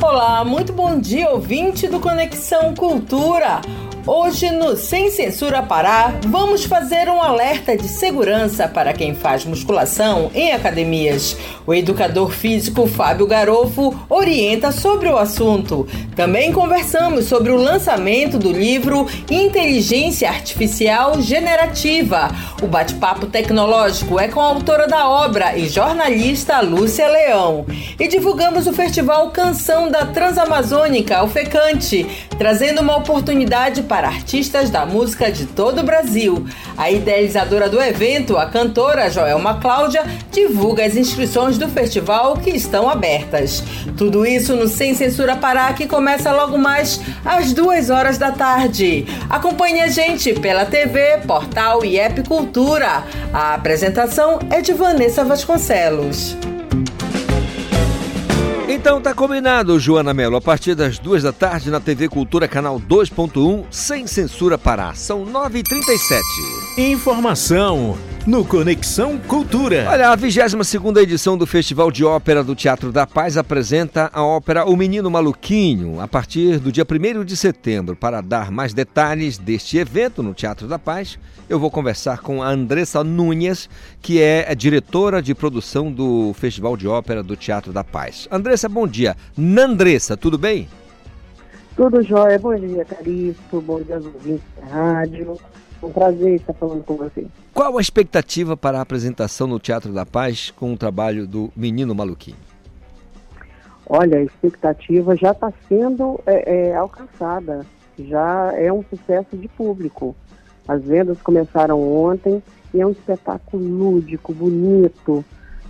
Olá, muito bom dia, ouvinte do Conexão Cultura. Hoje no Sem Censura Pará, vamos fazer um alerta de segurança para quem faz musculação em academias. O educador físico Fábio Garofo orienta sobre o assunto. Também conversamos sobre o lançamento do livro Inteligência Artificial Generativa. O bate-papo tecnológico é com a autora da obra e jornalista Lúcia Leão. E divulgamos o festival Canção da Transamazônica, o FECANTE, trazendo uma oportunidade para artistas da música de todo o Brasil. A idealizadora do evento, a cantora Joelma Cláudia, divulga as inscrições do festival que estão abertas. Tudo isso no Sem Censura Pará, que começa logo mais às duas horas da tarde. Acompanhe a gente pela TV, portal e app Cultura. A apresentação é de Vanessa Vasconcelos. Então tá combinado, Joana Melo. A partir das duas da tarde na TV Cultura, canal 2.1, sem censura Pará. São 9h37. Informação no Conexão Cultura. Olha, a 22 edição do Festival de Ópera do Teatro da Paz apresenta a ópera O Menino Maluquinho a partir do dia 1 de setembro. Para dar mais detalhes deste evento no Teatro da Paz, eu vou conversar com a Andressa Nunes, que é a diretora de produção do Festival de Ópera do Teatro da Paz. Andressa, bom dia. Nandressa, tudo bem? Tudo jóia. Bom dia, Calixto. Bom dia aos ouvintes da rádio. Um prazer estar falando com você. Qual a expectativa para a apresentação no Teatro da Paz com o trabalho do Menino Maluquinho? Olha, a expectativa já está sendo é, é, alcançada. Já é um sucesso de público. As vendas começaram ontem e é um espetáculo lúdico, bonito,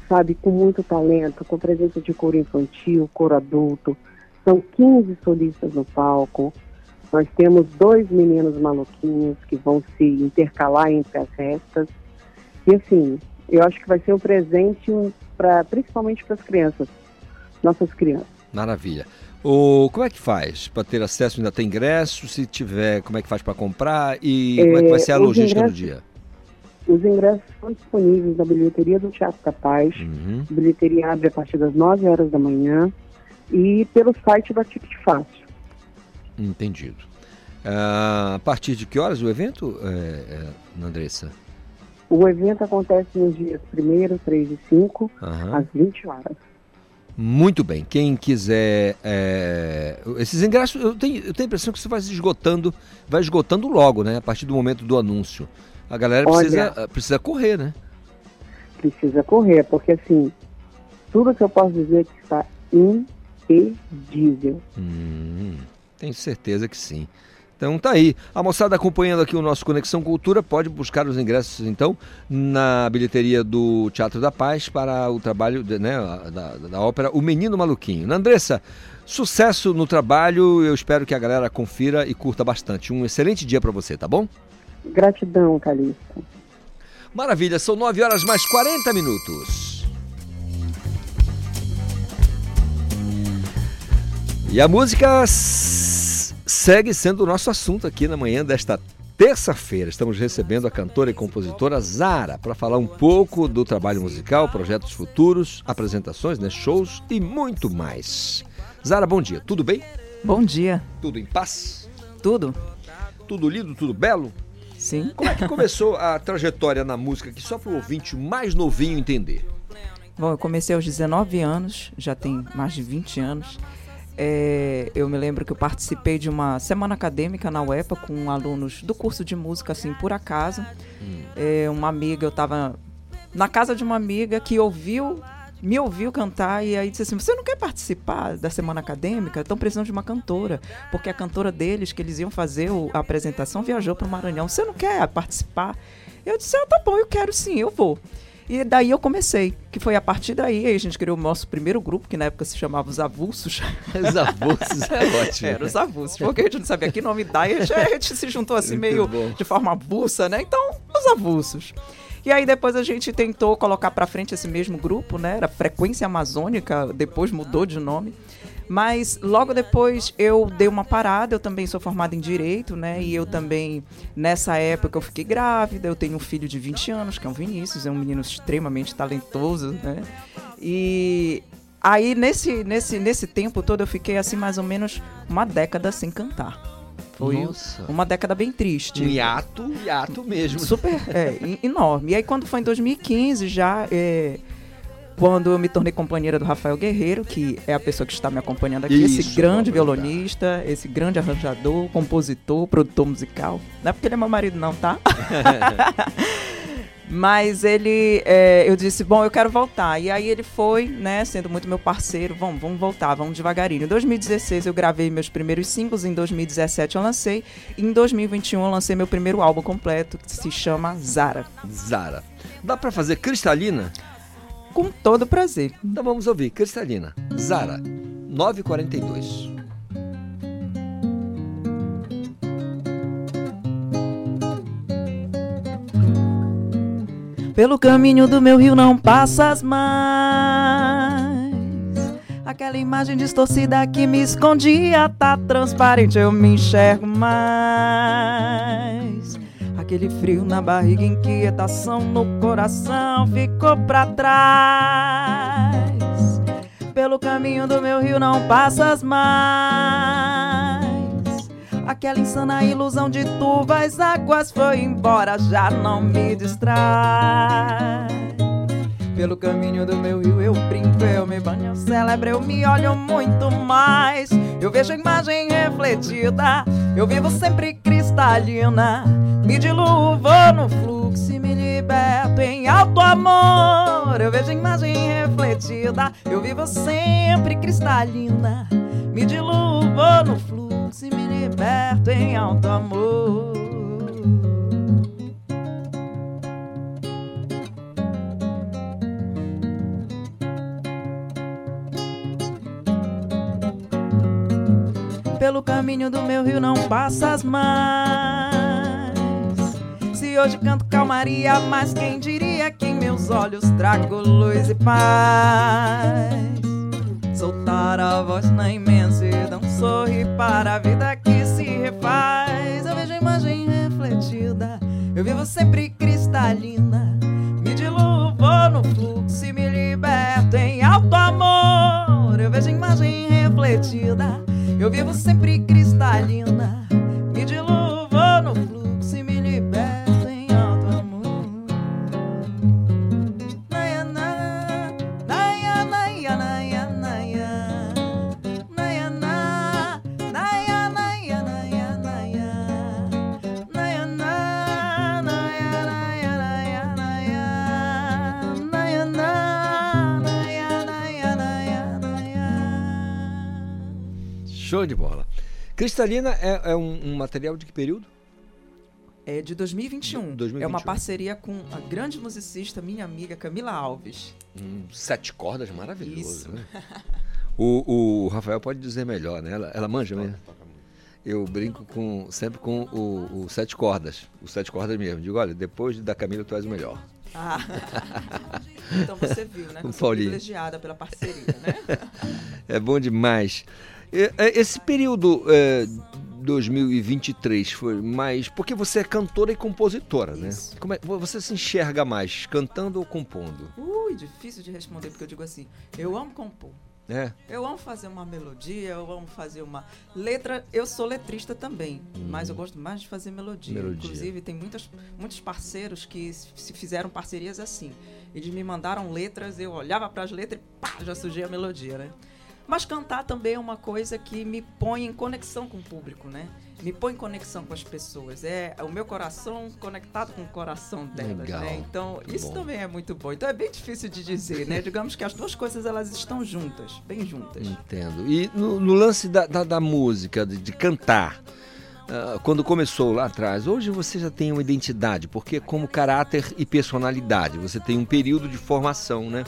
sabe, com muito talento, com presença de coro infantil, coro adulto. São 15 solistas no palco. Nós temos dois meninos maluquinhos que vão se intercalar entre as restas. E assim, eu acho que vai ser um presente para principalmente para as crianças, nossas crianças. Maravilha. O, como é que faz para ter acesso? Ainda tem ingresso? Se tiver, como é que faz para comprar? E como é que vai ser a É, logística ingressos- do dia? Os ingressos são disponíveis na bilheteria do Teatro da Paz. Uhum. A bilheteria abre a partir das 9 horas da manhã e pelo site da Ticket Fácil. Entendido. Ah, a partir de que horas o evento, é, é, Andressa? O evento acontece nos dias 1, 3 e 5, Aham. às 20 horas. Muito bem. Quem quiser. é, esses ingressos, eu tenho, eu tenho a impressão que isso vai se esgotando, vai esgotando logo, né? A partir do momento do anúncio. A galera Olha- precisa, precisa correr, né? Precisa correr, porque assim, tudo que eu posso dizer é que está imperdível. Hum, tenho certeza que sim. Então tá aí. A moçada acompanhando aqui o nosso Conexão Cultura pode buscar os ingressos então na bilheteria do Teatro da Paz para o trabalho né, da, da ópera O Menino Maluquinho. Andressa, sucesso no trabalho. Eu espero que a galera confira e curta bastante. Um excelente dia para você, tá bom? Gratidão, Calixto. Maravilha, são 9 horas mais 40 minutos. E a música segue sendo o nosso assunto aqui na manhã desta terça-feira. Estamos recebendo a cantora e compositora Zara para falar um pouco do trabalho musical, projetos futuros, apresentações, né, shows e muito mais. Zara, bom dia. Tudo bem? Bom dia. Tudo em paz? Tudo. Tudo lindo, tudo belo? Sim. Como é que começou a trajetória na música aqui, só para o ouvinte mais novinho entender? Bom, eu comecei aos 19 anos, já tem mais de 20 anos. É, eu me lembro que eu participei de uma semana acadêmica na UEPA com alunos do curso de música, assim, por acaso. É, uma amiga, eu estava na casa de uma amiga que ouviu, me ouviu cantar e aí disse assim: Você não quer participar da semana acadêmica? Estão precisando de uma cantora. Porque a cantora deles, que eles iam fazer o- a apresentação, viajou para o Maranhão. Você não quer participar? Eu disse: Ah, tá bom, eu quero sim, eu vou. E daí eu comecei, que foi a partir daí a gente criou o nosso primeiro grupo, que na época se chamava Os Avulsos. Os Avulsos é ótimo. Era os Avulsos, porque a gente não sabia que nome dar e a gente, a gente se juntou assim Muito meio bom. de forma avulsa, né? Então, Os Avulsos. E aí depois a gente tentou colocar pra frente esse mesmo grupo, né? Era Frequência Amazônica, depois mudou de nome. Mas logo depois eu dei uma parada, eu também sou formada em Direito, né? E eu também, nessa época, eu fiquei grávida, eu tenho um filho de 20 anos, que é um Vinícius, é um menino extremamente talentoso, né? E aí, nesse, nesse, nesse tempo todo, eu fiquei assim, mais ou menos uma década sem cantar. Foi Nossa. uma década bem triste. Um hiato, hiato mesmo. Super, é, en- enorme. E aí quando foi em 2015 já, é, quando eu me tornei companheira do Rafael Guerreiro, que é a pessoa que está me acompanhando aqui, Isso, esse grande violonista, esse grande arranjador, compositor, produtor musical. Não é porque ele é meu marido não, tá? Mas ele, é, eu disse, bom, eu quero voltar. E aí ele foi, né, sendo muito meu parceiro, vamos, vamos voltar, vamos devagarinho. Em 2016 eu gravei meus primeiros singles, em 2017 eu lancei, e em 2021 eu lancei meu primeiro álbum completo, que se chama Zara. Zara. Dá pra fazer cristalina? Com todo prazer. Então vamos ouvir, cristalina. Zara, 942. Pelo caminho do meu rio não passas mais. Aquela imagem distorcida que me escondia tá transparente, eu me enxergo mais. Aquele frio na barriga, inquietação no coração ficou pra trás. Pelo caminho do meu rio não passas mais. Aquela insana ilusão de turvas águas foi embora, já não me distrai. Pelo caminho do meu rio eu brinco, eu me banho, eu celebro, eu me olho muito mais. Eu vejo a imagem refletida, eu vivo sempre cristalina. Me diluo, no fluxo e me liberto em alto amor. Eu vejo a imagem refletida, eu vivo sempre cristalina. Me diluo, no fluxo e me liberto em alto amor. Pelo caminho do meu rio não passas mais. Hoje canto calmaria, mas quem diria que em meus olhos trago luz e paz? Soltar a voz na imensidão, sorrir para a vida que se refaz. Eu vejo a imagem refletida, eu vivo sempre cristalina. Me diluo, vou no fluxo e me liberto em alto amor. Eu vejo a imagem refletida, eu vivo sempre cristalina. Me diluo, Show de bola. Cristalina é, é um, um material de que período? É de 2021. É 2021. uma parceria com a grande musicista, minha amiga Camila Alves. Um sete cordas maravilhoso, Isso. né? O, o Rafael pode dizer melhor, né? Ela, ela manja mesmo. Eu brinco com, sempre com o, o sete cordas. O sete cordas mesmo. Digo, olha, depois da Camila tu és o melhor. Ah. então você viu, né? que Eu sou privilegiada pela parceria, né? É bom demais. E, é, Esse período é, 2023 foi mais. Porque você é cantora e compositora, né? Como é, você se enxerga mais cantando ou compondo? Ui, difícil de responder, porque eu digo assim, eu amo compor. É. Eu amo fazer uma melodia, eu amo fazer uma letra. Eu sou letrista também, mas eu gosto mais de fazer melodia. Melodia. Inclusive, tem muitas, muitos parceiros que se fizeram parcerias assim. Eles me mandaram letras, eu olhava para as letras e pá, já surgia a melodia, né? Mas cantar também é uma coisa que me põe em conexão com o público, né? Me põe em conexão com as pessoas. É o meu coração conectado com o coração delas, Legal. né? Então, isso Bom. também é muito bom. Então é bem difícil de dizer, né? Digamos que as duas coisas elas estão juntas, bem juntas. Entendo. E no, no lance da, da, da música, de, de cantar, ah, quando começou lá atrás, hoje você já tem uma identidade, porque como caráter e personalidade, você tem um período de formação, né?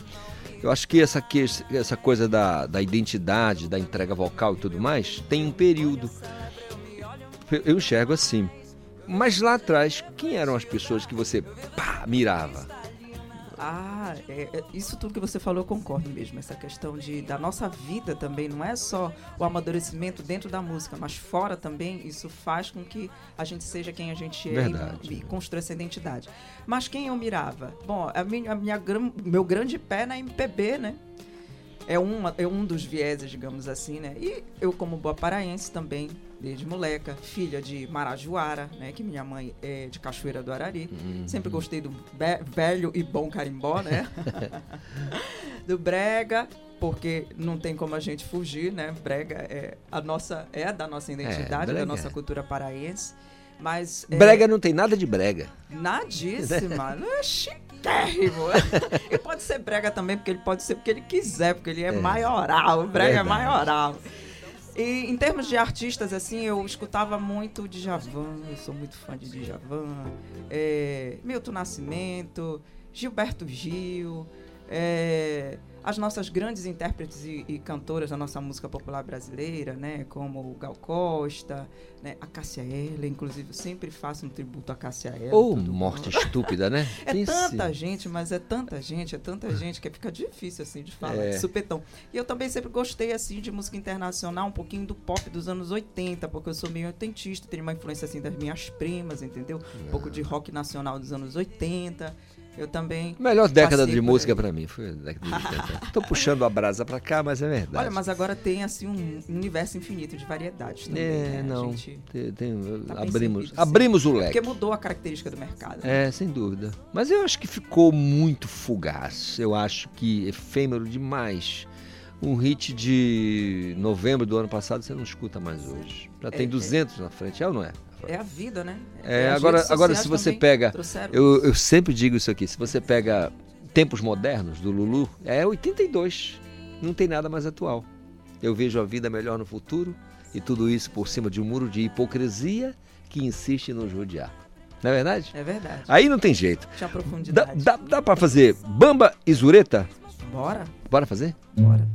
Eu acho que essa, que, essa coisa da, da identidade, da entrega vocal e tudo mais, tem um período. Eu enxergo assim. Mas lá atrás, quem eram as pessoas que você pá, mirava? Ah, é, é, isso tudo que você falou eu concordo mesmo. Essa questão de, da nossa vida também, não é só o amadurecimento dentro da música, mas fora também, isso faz com que a gente seja quem a gente é Verdade. e, e construa essa identidade. Mas quem eu mirava? Bom, a minha, a minha, meu grande pé na MPB, né? é, uma, é um dos vieses, digamos assim, né? E eu, como boa paraense também, desde moleca, filha de Marajoara, né? Que minha mãe é de Cachoeira do Arari. Uhum. Sempre gostei do velho e bom carimbó, né? do brega, porque não tem como a gente fugir, né? Brega é a nossa é da nossa identidade, brega da nossa é. cultura paraense. Mas é, Brega não tem nada de brega. Nadíssima. é chiquérrimo. e pode ser brega também, porque ele pode ser porque ele quiser, porque ele é, maioral. O brega Verdade. é maioral. E em termos de artistas, assim, eu escutava muito Djavan, eu sou muito fã de Djavan, é, Milton Nascimento, Gilberto Gil, é, as nossas grandes intérpretes e, e cantoras da nossa música popular brasileira, né, como o Gal Costa, né, a Cássia Eller, inclusive eu sempre faço um tributo a Cássia Eller. Ou morte bom. estúpida, né? É Pense. tanta gente, mas é tanta gente, é tanta gente que fica difícil assim de falar, É. de supetão. E eu também sempre gostei assim de música internacional, um pouquinho do pop dos anos 80, porque eu sou meio oitentista, tenho uma influência assim das minhas primas, entendeu? Um pouco de rock nacional dos anos 80. Eu também Melhor década de música pra mim foi década de 80. Tô puxando a brasa pra cá, mas é verdade. Olha, mas agora tem assim um universo infinito de variedades também. É, né? Não. Tem- tem- tá abrimos servido, sim. abrimos o leque. Porque mudou a característica do mercado. né? É, sem dúvida. Mas eu acho que ficou muito fugaz. Eu acho que efêmero demais. Um hit de novembro do ano passado você não escuta mais hoje. Já É, tem é. 200 na frente, é ou não é? É a vida, né? É, as agora, agora se você pega. trouxeram Eu, eu sempre digo isso aqui: se você pega Tempos Modernos do Lulu, é 82. Não tem nada mais atual. Eu vejo a vida melhor no futuro e tudo isso por cima de um muro de hipocrisia que insiste em nos rodear. Não é verdade? É verdade. Aí não tem jeito. Tinha Dá, profundidade. dá, dá pra fazer Bamba e Zureta? Bora. Bora fazer? Bora.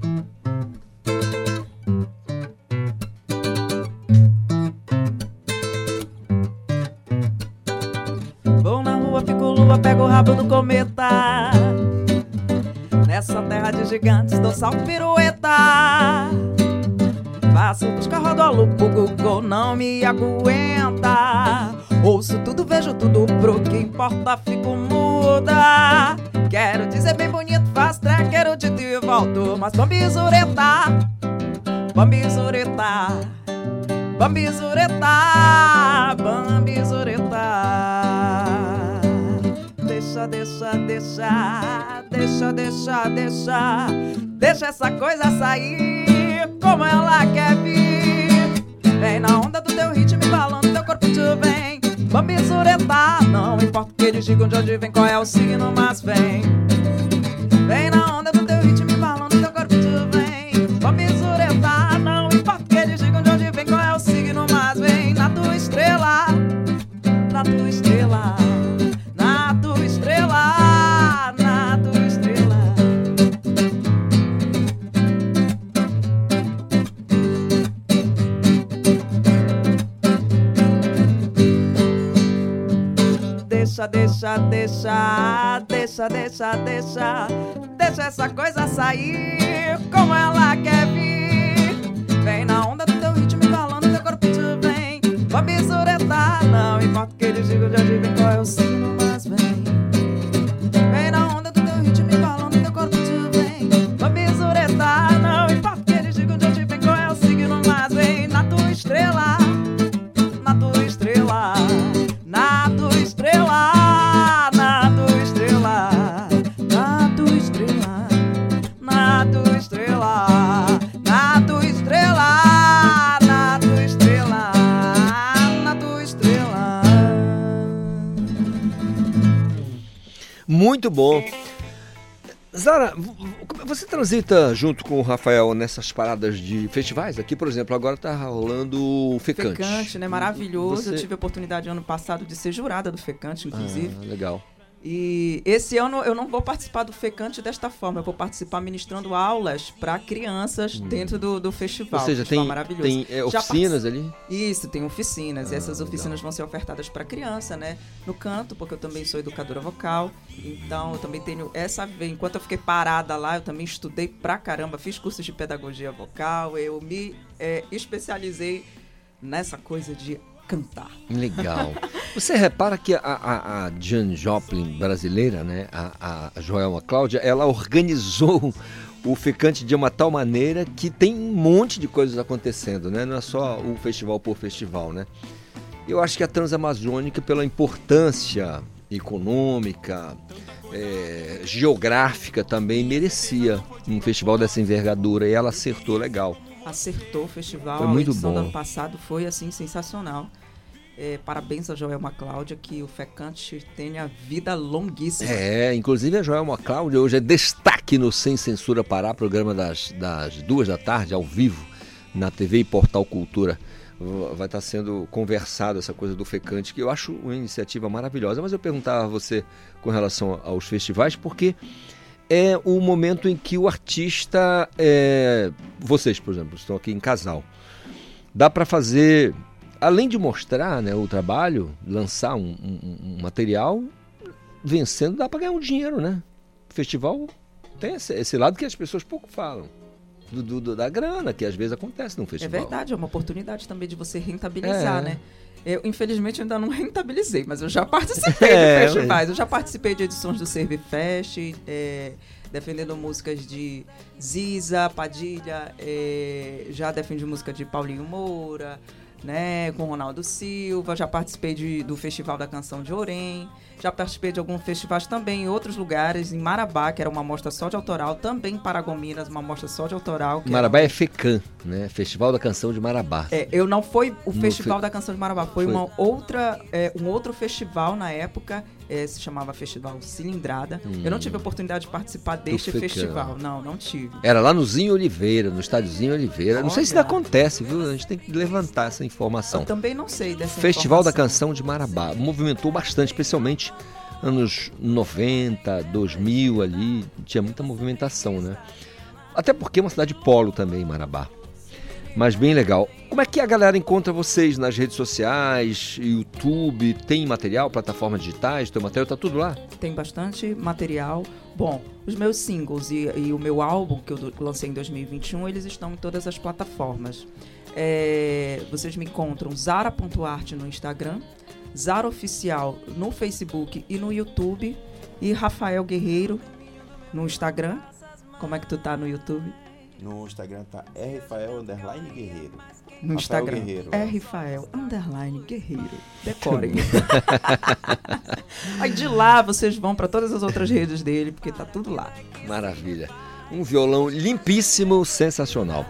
O rabo do cometa. Nessa terra de gigantes, dou salto pirueta. Faço busca rodolo, o Google não me aguenta. Ouço tudo, vejo tudo, pro que importa, fico muda. Quero dizer bem bonito, faz track, quero de e volto. Mas bambizureta, bambizureta, bambizureta, bambizureta. Deixa, deixa, deixa, deixa, deixa, deixa, deixa essa coisa sair como ela quer vir. Vem na onda do teu ritmo, balando teu corpo te vem. Bambizureta, não importa o que eles digam de onde vem, qual é o signo, mas vem. Vem na onda do Deixa, deixa, deixa, deixa, deixa, deixa, deixa essa coisa sair como ela quer vir. Vem na onda do teu ritmo, falando teu corpo te vem. Bambizureta, não importa o que eles digam, já vem qual é o signo, Muito bom. Zara, você transita junto com o Rafael nessas paradas de festivais? Aqui, por exemplo, agora tá rolando o Fecante. Fecante, né? Maravilhoso. Você- Eu tive a oportunidade ano passado de ser jurada do Fecante, inclusive. Ah, legal. E esse ano eu não vou participar do Fecante desta forma, eu vou participar ministrando aulas para crianças dentro do, do festival. Ou seja, festival tem- maravilhoso. tem, é, oficinas ali? Isso, tem oficinas. e Ah, essas oficinas vão ser ofertadas para criança, né? No canto, porque eu também sou educadora vocal. Então eu também tenho essa. Enquanto eu fiquei parada lá, eu também estudei pra caramba, fiz cursos de pedagogia vocal, eu me eh, especializei nessa coisa de cantar. Legal. Você repara que a, a, a Jan Joplin brasileira, né, a, a Joelma Cláudia, ela organizou o Fecante de uma tal maneira que tem um monte de coisas acontecendo, né? Não é só o festival por festival, né? Eu acho que a Transamazônica, pela importância econômica, é, geográfica também, merecia um festival dessa envergadura e ela acertou legal. Acertou o festival. Foi muito a edição bom. do ano passado foi assim sensacional. É, parabéns a Joelma Cláudia, que o Fecante tenha vida longuíssima. É, inclusive a Joelma Cláudia hoje é destaque no Sem Censura Pará, programa das, das duas da tarde, ao vivo, na TV e Portal Cultura. Vai estar sendo conversado essa coisa do Fecante, que eu acho uma iniciativa maravilhosa. Mas eu perguntava a você com relação aos festivais, porque é o momento em que o artista, é, vocês, por exemplo, estão aqui em casal, dá para fazer, além de mostrar né, o trabalho, lançar um, um- um material, vencendo dá para ganhar um dinheiro, né? O festival tem esse, esse lado que as pessoas pouco falam. Do, do- da grana, que às vezes acontece num É festival. verdade, é uma oportunidade também de você rentabilizar, É. né? Eu, infelizmente, ainda não rentabilizei, mas eu já participei É, de festivais. Eu já participei de edições do Servifest, é, defendendo músicas de Ziza, Padilha, é, já defendi música de Paulinho Moura, né, com Ronaldo Silva, já participei de- do Festival da Canção de Orem, já participei de alguns festivais também em outros lugares, em Marabá, que era uma mostra só de autoral, também em Paragominas, uma mostra só de autoral. que era Marabá é FECAM, né? Festival da Canção de Marabá. é, eu não foi o No Festival fe- da Canção de Marabá, foi, Foi. uma outra, é, um outro festival na época, é, se chamava Festival Cilindrada. Eu não Hum. tive a oportunidade de participar deste festival, não, não tive. Era lá no Zinho Oliveira, no estádiozinho Oliveira. Não sei se Olha. ainda acontece, viu? A gente tem que levantar essa informação. Eu também não sei dessa Festival da informação. Canção de Marabá. Movimentou bastante, especialmente anos 90, 2000 ali. Tinha muita movimentação, né? Até porque é uma cidade polo também, Marabá. Mas bem legal. Como é que a galera encontra vocês nas redes sociais, YouTube? Tem material, plataformas digitais? Teu material tá tudo lá? Tem bastante material. Bom, os meus singles e, e o meu álbum que eu lancei em 2021, eles estão em todas as plataformas. É, vocês me encontram zara.art no Instagram, Zara Oficial no Facebook e no YouTube e Rafael Guerreiro no Instagram. Como é que tu tá no YouTube? No Instagram tá Rafael Underline Guerreiro. No Rafael Instagram. Guerreiro. É Rafael Underline Guerreiro. Decorem. Aí de lá vocês vão para todas as outras redes dele, porque tá tudo lá. Maravilha. Um violão limpíssimo, sensacional.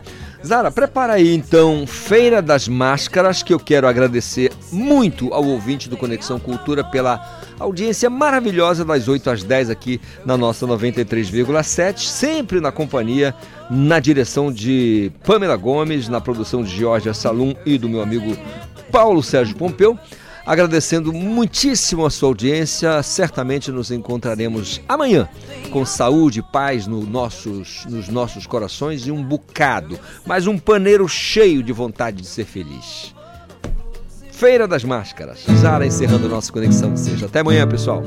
Zara, prepara aí então Feira das Máscaras, que eu quero agradecer muito ao ouvinte do Conexão Cultura pela audiência maravilhosa das 8 às 10 aqui na nossa 93,7, sempre na companhia, na direção de Pamela Gomes, na produção de Georgia Salum e do meu amigo Paulo Sérgio Pompeu. Agradecendo muitíssimo a sua audiência, certamente nos encontraremos amanhã com saúde e paz no nossos, nos nossos corações e um bocado, mas um paneiro cheio de vontade de ser feliz. Feira das Máscaras. Zara encerrando nossa conexão de. Até amanhã, pessoal.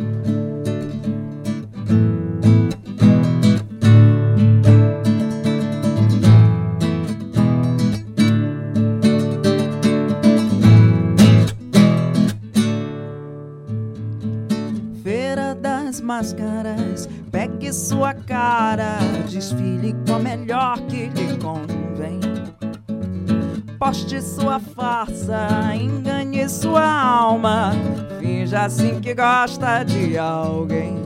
Máscaras, pegue sua cara, desfile com a melhor que lhe convém. Poste sua farsa, engane sua alma, finja assim que gosta de alguém.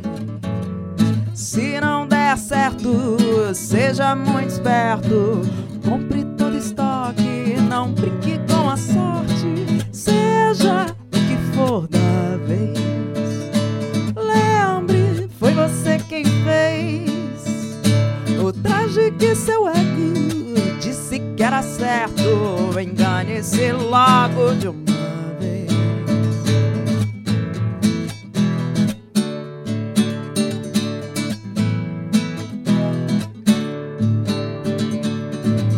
Se não der certo, seja muito esperto, compre todo estoque, não brinque com a sorte, seja o que for da fez o traje que seu ego disse que era certo. Engane-se logo de uma vez.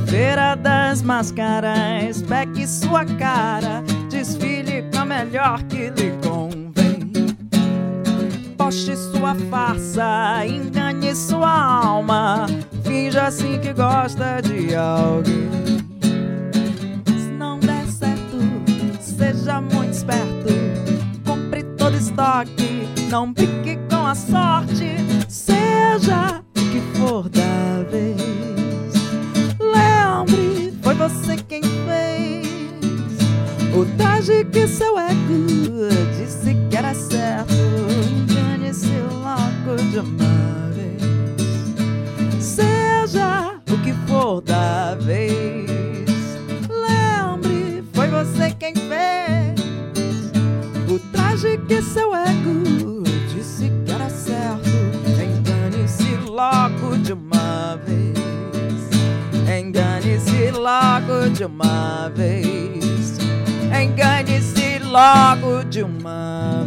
Feira das Máscaras, pegue sua cara, desfile com a melhor que lhe. Mostre sua farsa, engane sua alma. Finja assim que gosta de alguém. Se não der certo, seja muito esperto. Compre todo estoque, não pique com a sorte. Seja o que for da vez. Lembre, foi você quem fez. O traje que seu ego disse que era certo. Logo de vez. Seja o que for da vez. Lembre, foi você quem fez. O traje que seu ego disse que era certo. Engane-se logo de uma vez. Engane-se logo de uma vez. Engane-se logo de uma